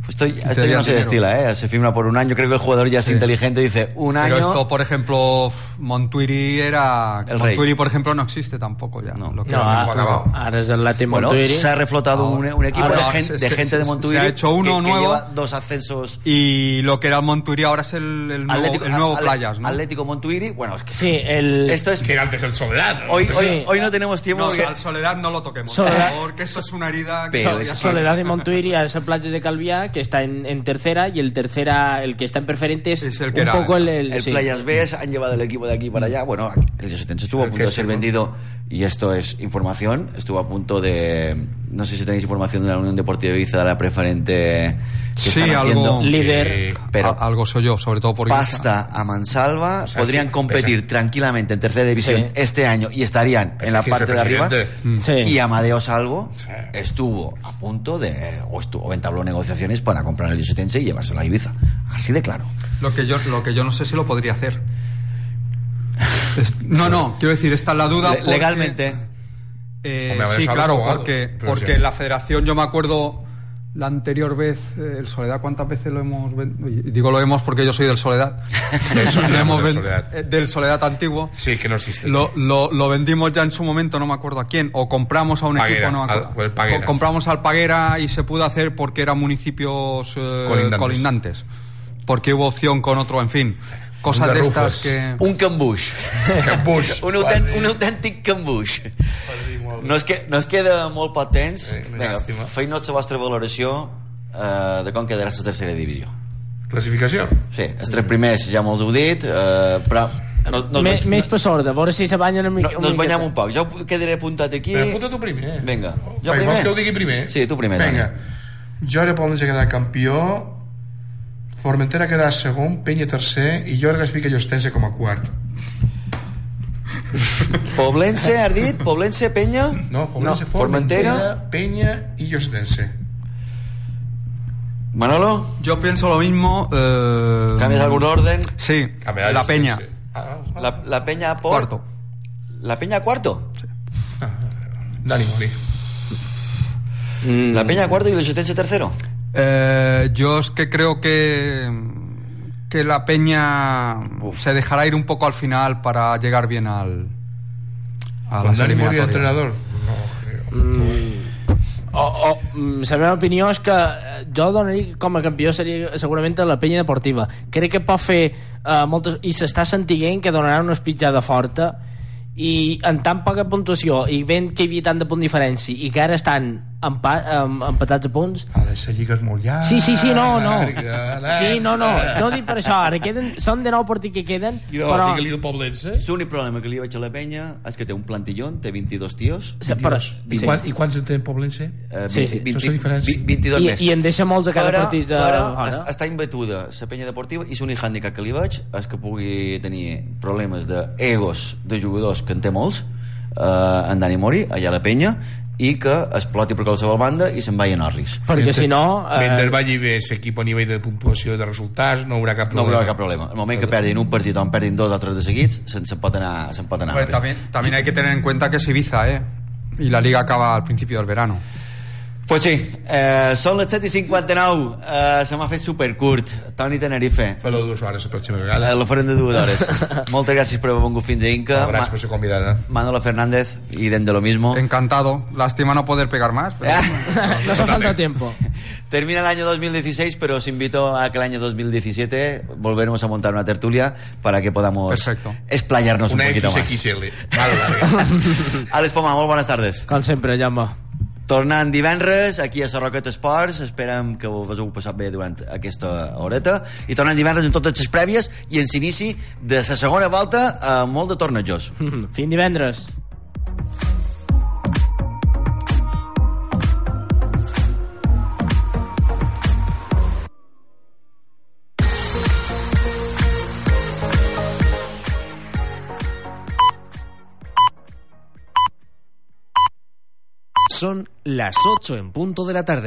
Pues esto, te esto ya dieron no se destila, ¿eh? Se firma por un año. Creo que el jugador ya es Sí. inteligente dice un año. Pero esto, por ejemplo, Montuiri era... El rey. Montuiri, por ejemplo, no existe tampoco ya. No. Lo que No, Montuiri. ara és el Lati Bueno, Montuiri. se ha reflotado un, un equipo Ahora de, gen- se- de se- gente se- de se Montuiri ha hecho uno que, que nuevo. lleva dos ascensos. Y lo que era el Montuiri ahora es el, el nuevo, el nuevo Playas, ¿no? Atlético Montuiri. Bueno, es que Sí, el... esto es. Que era antes el Soledad. ¿no? Hoy, Sí. hoy, hoy no tenemos tiempo. No, porque- al Soledad no lo toquemos, Soledad- porque esto es una herida... que es. Soledad de Montuiri a esa playa de Calviá que está en, en tercera y el tercera el que está en preferente es, Es el que un era, poco el, el- el sí. Playas B han llevado el equipo de aquí para allá. Bueno, el Yosetense estuvo a punto de ser sí, ¿no? vendido y esto es información. Estuvo a punto de. No sé si tenéis información de la Unión Deportiva de Ibiza de la preferente que Sí, están algo- haciendo. líder Pero A- algo soy yo, sobre todo por Ibiza. pasta a mansalva, sea, podrían es que competir pesa. tranquilamente en tercera división Sí. este año y estarían Es en la parte de arriba. Sí. Y Amadeo Salvo Sí. estuvo a punto de, o, estuvo, o entabló negociaciones para comprar el Yosetense y llevárselo a Ibiza. Así de claro. Lo que yo, lo que yo no sé si lo podría hacer. No, no, quiero decir, esta es la duda. Porque- legalmente. Eh, sí, claro, abogado, porque, porque sí. la federación, yo me acuerdo la anterior vez, eh, el Soledad, ¿cuántas veces lo hemos ven- Oye, Digo lo hemos porque yo soy del Soledad. Eso, Lo del hemos ven- Soledad. eh, del Soledad antiguo. Sí, que no existe. Lo, lo, lo vendimos ya en su momento, no me acuerdo a quién, o compramos a un Paguera, equipo, no me acuerdo. Paguera. Compramos al Paguera y se pudo hacer porque eran municipios eh, Colindantes. colindantes. Porque hubo opción con otro, en fin. Cosas de de estas Rufus. que... Un cambuix. Cambuix. un, autèntic, un autèntic cambuix. No es, que, no es queda molt patents. Vinga, llàstima. feu-nos la vostra valoració eh, de com quedarà la tercera divisió. Classificació? Sí, els tres primers ja mos heu dit, eh, però no, no, Me, no, més per sorda, a veure si se banyen una no, mica. no banyam miqueta. un poc. Jo quedaré apuntat aquí. Però apunta tu primer. Vinga. Jo Jo primer? Vols que ho digui primer? Sí, tu primer, Vinga. Jo ara Poble quedar campió, Formentera quedar segon, Penya tercer i Jorga es fica Llostense com a quart. Poblense, has dit? Poblense, Penya? No, Poblense, No, Formentera, Formentera. Penya i Llostense. Manolo, Yo pienso lo mismo. Eh, ¿cambias algún orden? Sí, Canviar la Peña. Ah, ah, La, la Peña por... Cuarto. La Peña cuarto. Dani Mori. Mm. La Peña cuarto y el Xotense tercero. Eh, yo es que creo que, que la Peña se dejará ir un poco al final para llegar bien al. A Dani Mori, eliminatorias. entrenador. No creo. O, o, mm, la meva opinió és que eh, jo donaria com a campió seria segurament a la penya deportiva crec que pot fer eh, moltes i s'està sentint que donarà una espitjada forta i en tan poca puntuació i veient que hi havia tant de punt diferència i que ara estan empa em, empatats a punts Ara, la lliga és molt llarga. Sí, sí, sí, no, no. llarga, Sí, no, no, no dic per això. Ara queden, són de nou partits que queden, I de però... digue-li el Poblense. L'únic problema que li veig a la Penya és que té un plantillón, té 22 tios. Se- però- I, sí. quan, I quants en té Poblense? Eh, Sí, sí. Això és diferència. 22 I, més. I en deixa molts a cada però, partit. De... però fora. es- està imbetuda la penya deportiva i l'únic hàndicap que li veig és que pugui tenir problemes d'egos de jugadors que en té molts eh, en Dani Mori, allà a la penya i que exploti per qualsevol banda i se'n vagi a Norris Perquè si no... Eh, Mentre vagi bé l'equip a nivell de puntuació de resultats, no haurà cap no problema. hi haurà cap problema el moment que perdin un partit o en perdin dos o tres de seguits se'n se pot anar, se'n pot anar a Hombre, Norris. también, también hay que tener en cuenta que es Ibiza, ¿eh? Y la liga acaba al principio del verano. Pues sí, eh, són les 7 i 59, eh, se m'ha fet supercurt. Toni Tenerife. Fes-lo dues hores la pròxima vegada. Eh, lo farem de dues hores. Moltes gràcies per haver vingut fins a Inca. No, gràcies per ser convidada. Manolo Fernández, y de lo mismo. Encantado. Lástima no poder pegar más. Pero... no hace falta tiempo. Termina el año 2016, pero os invito a que el año 2017 volveremos a montar una tertulia para que podamos Perfecto. explayarnos Una un poquito más. XXL. Vale, Àlex Poma, molt bones tardes. Com sempre, Jaume. Tornant divendres aquí a Sarroquet Esports, esperem que us heu passat bé durant aquesta horeta i tornant divendres en totes les prèvies i en l'inici de la segona volta a molt de tornejos. Fin divendres. Son las 8 en punto de la tarde.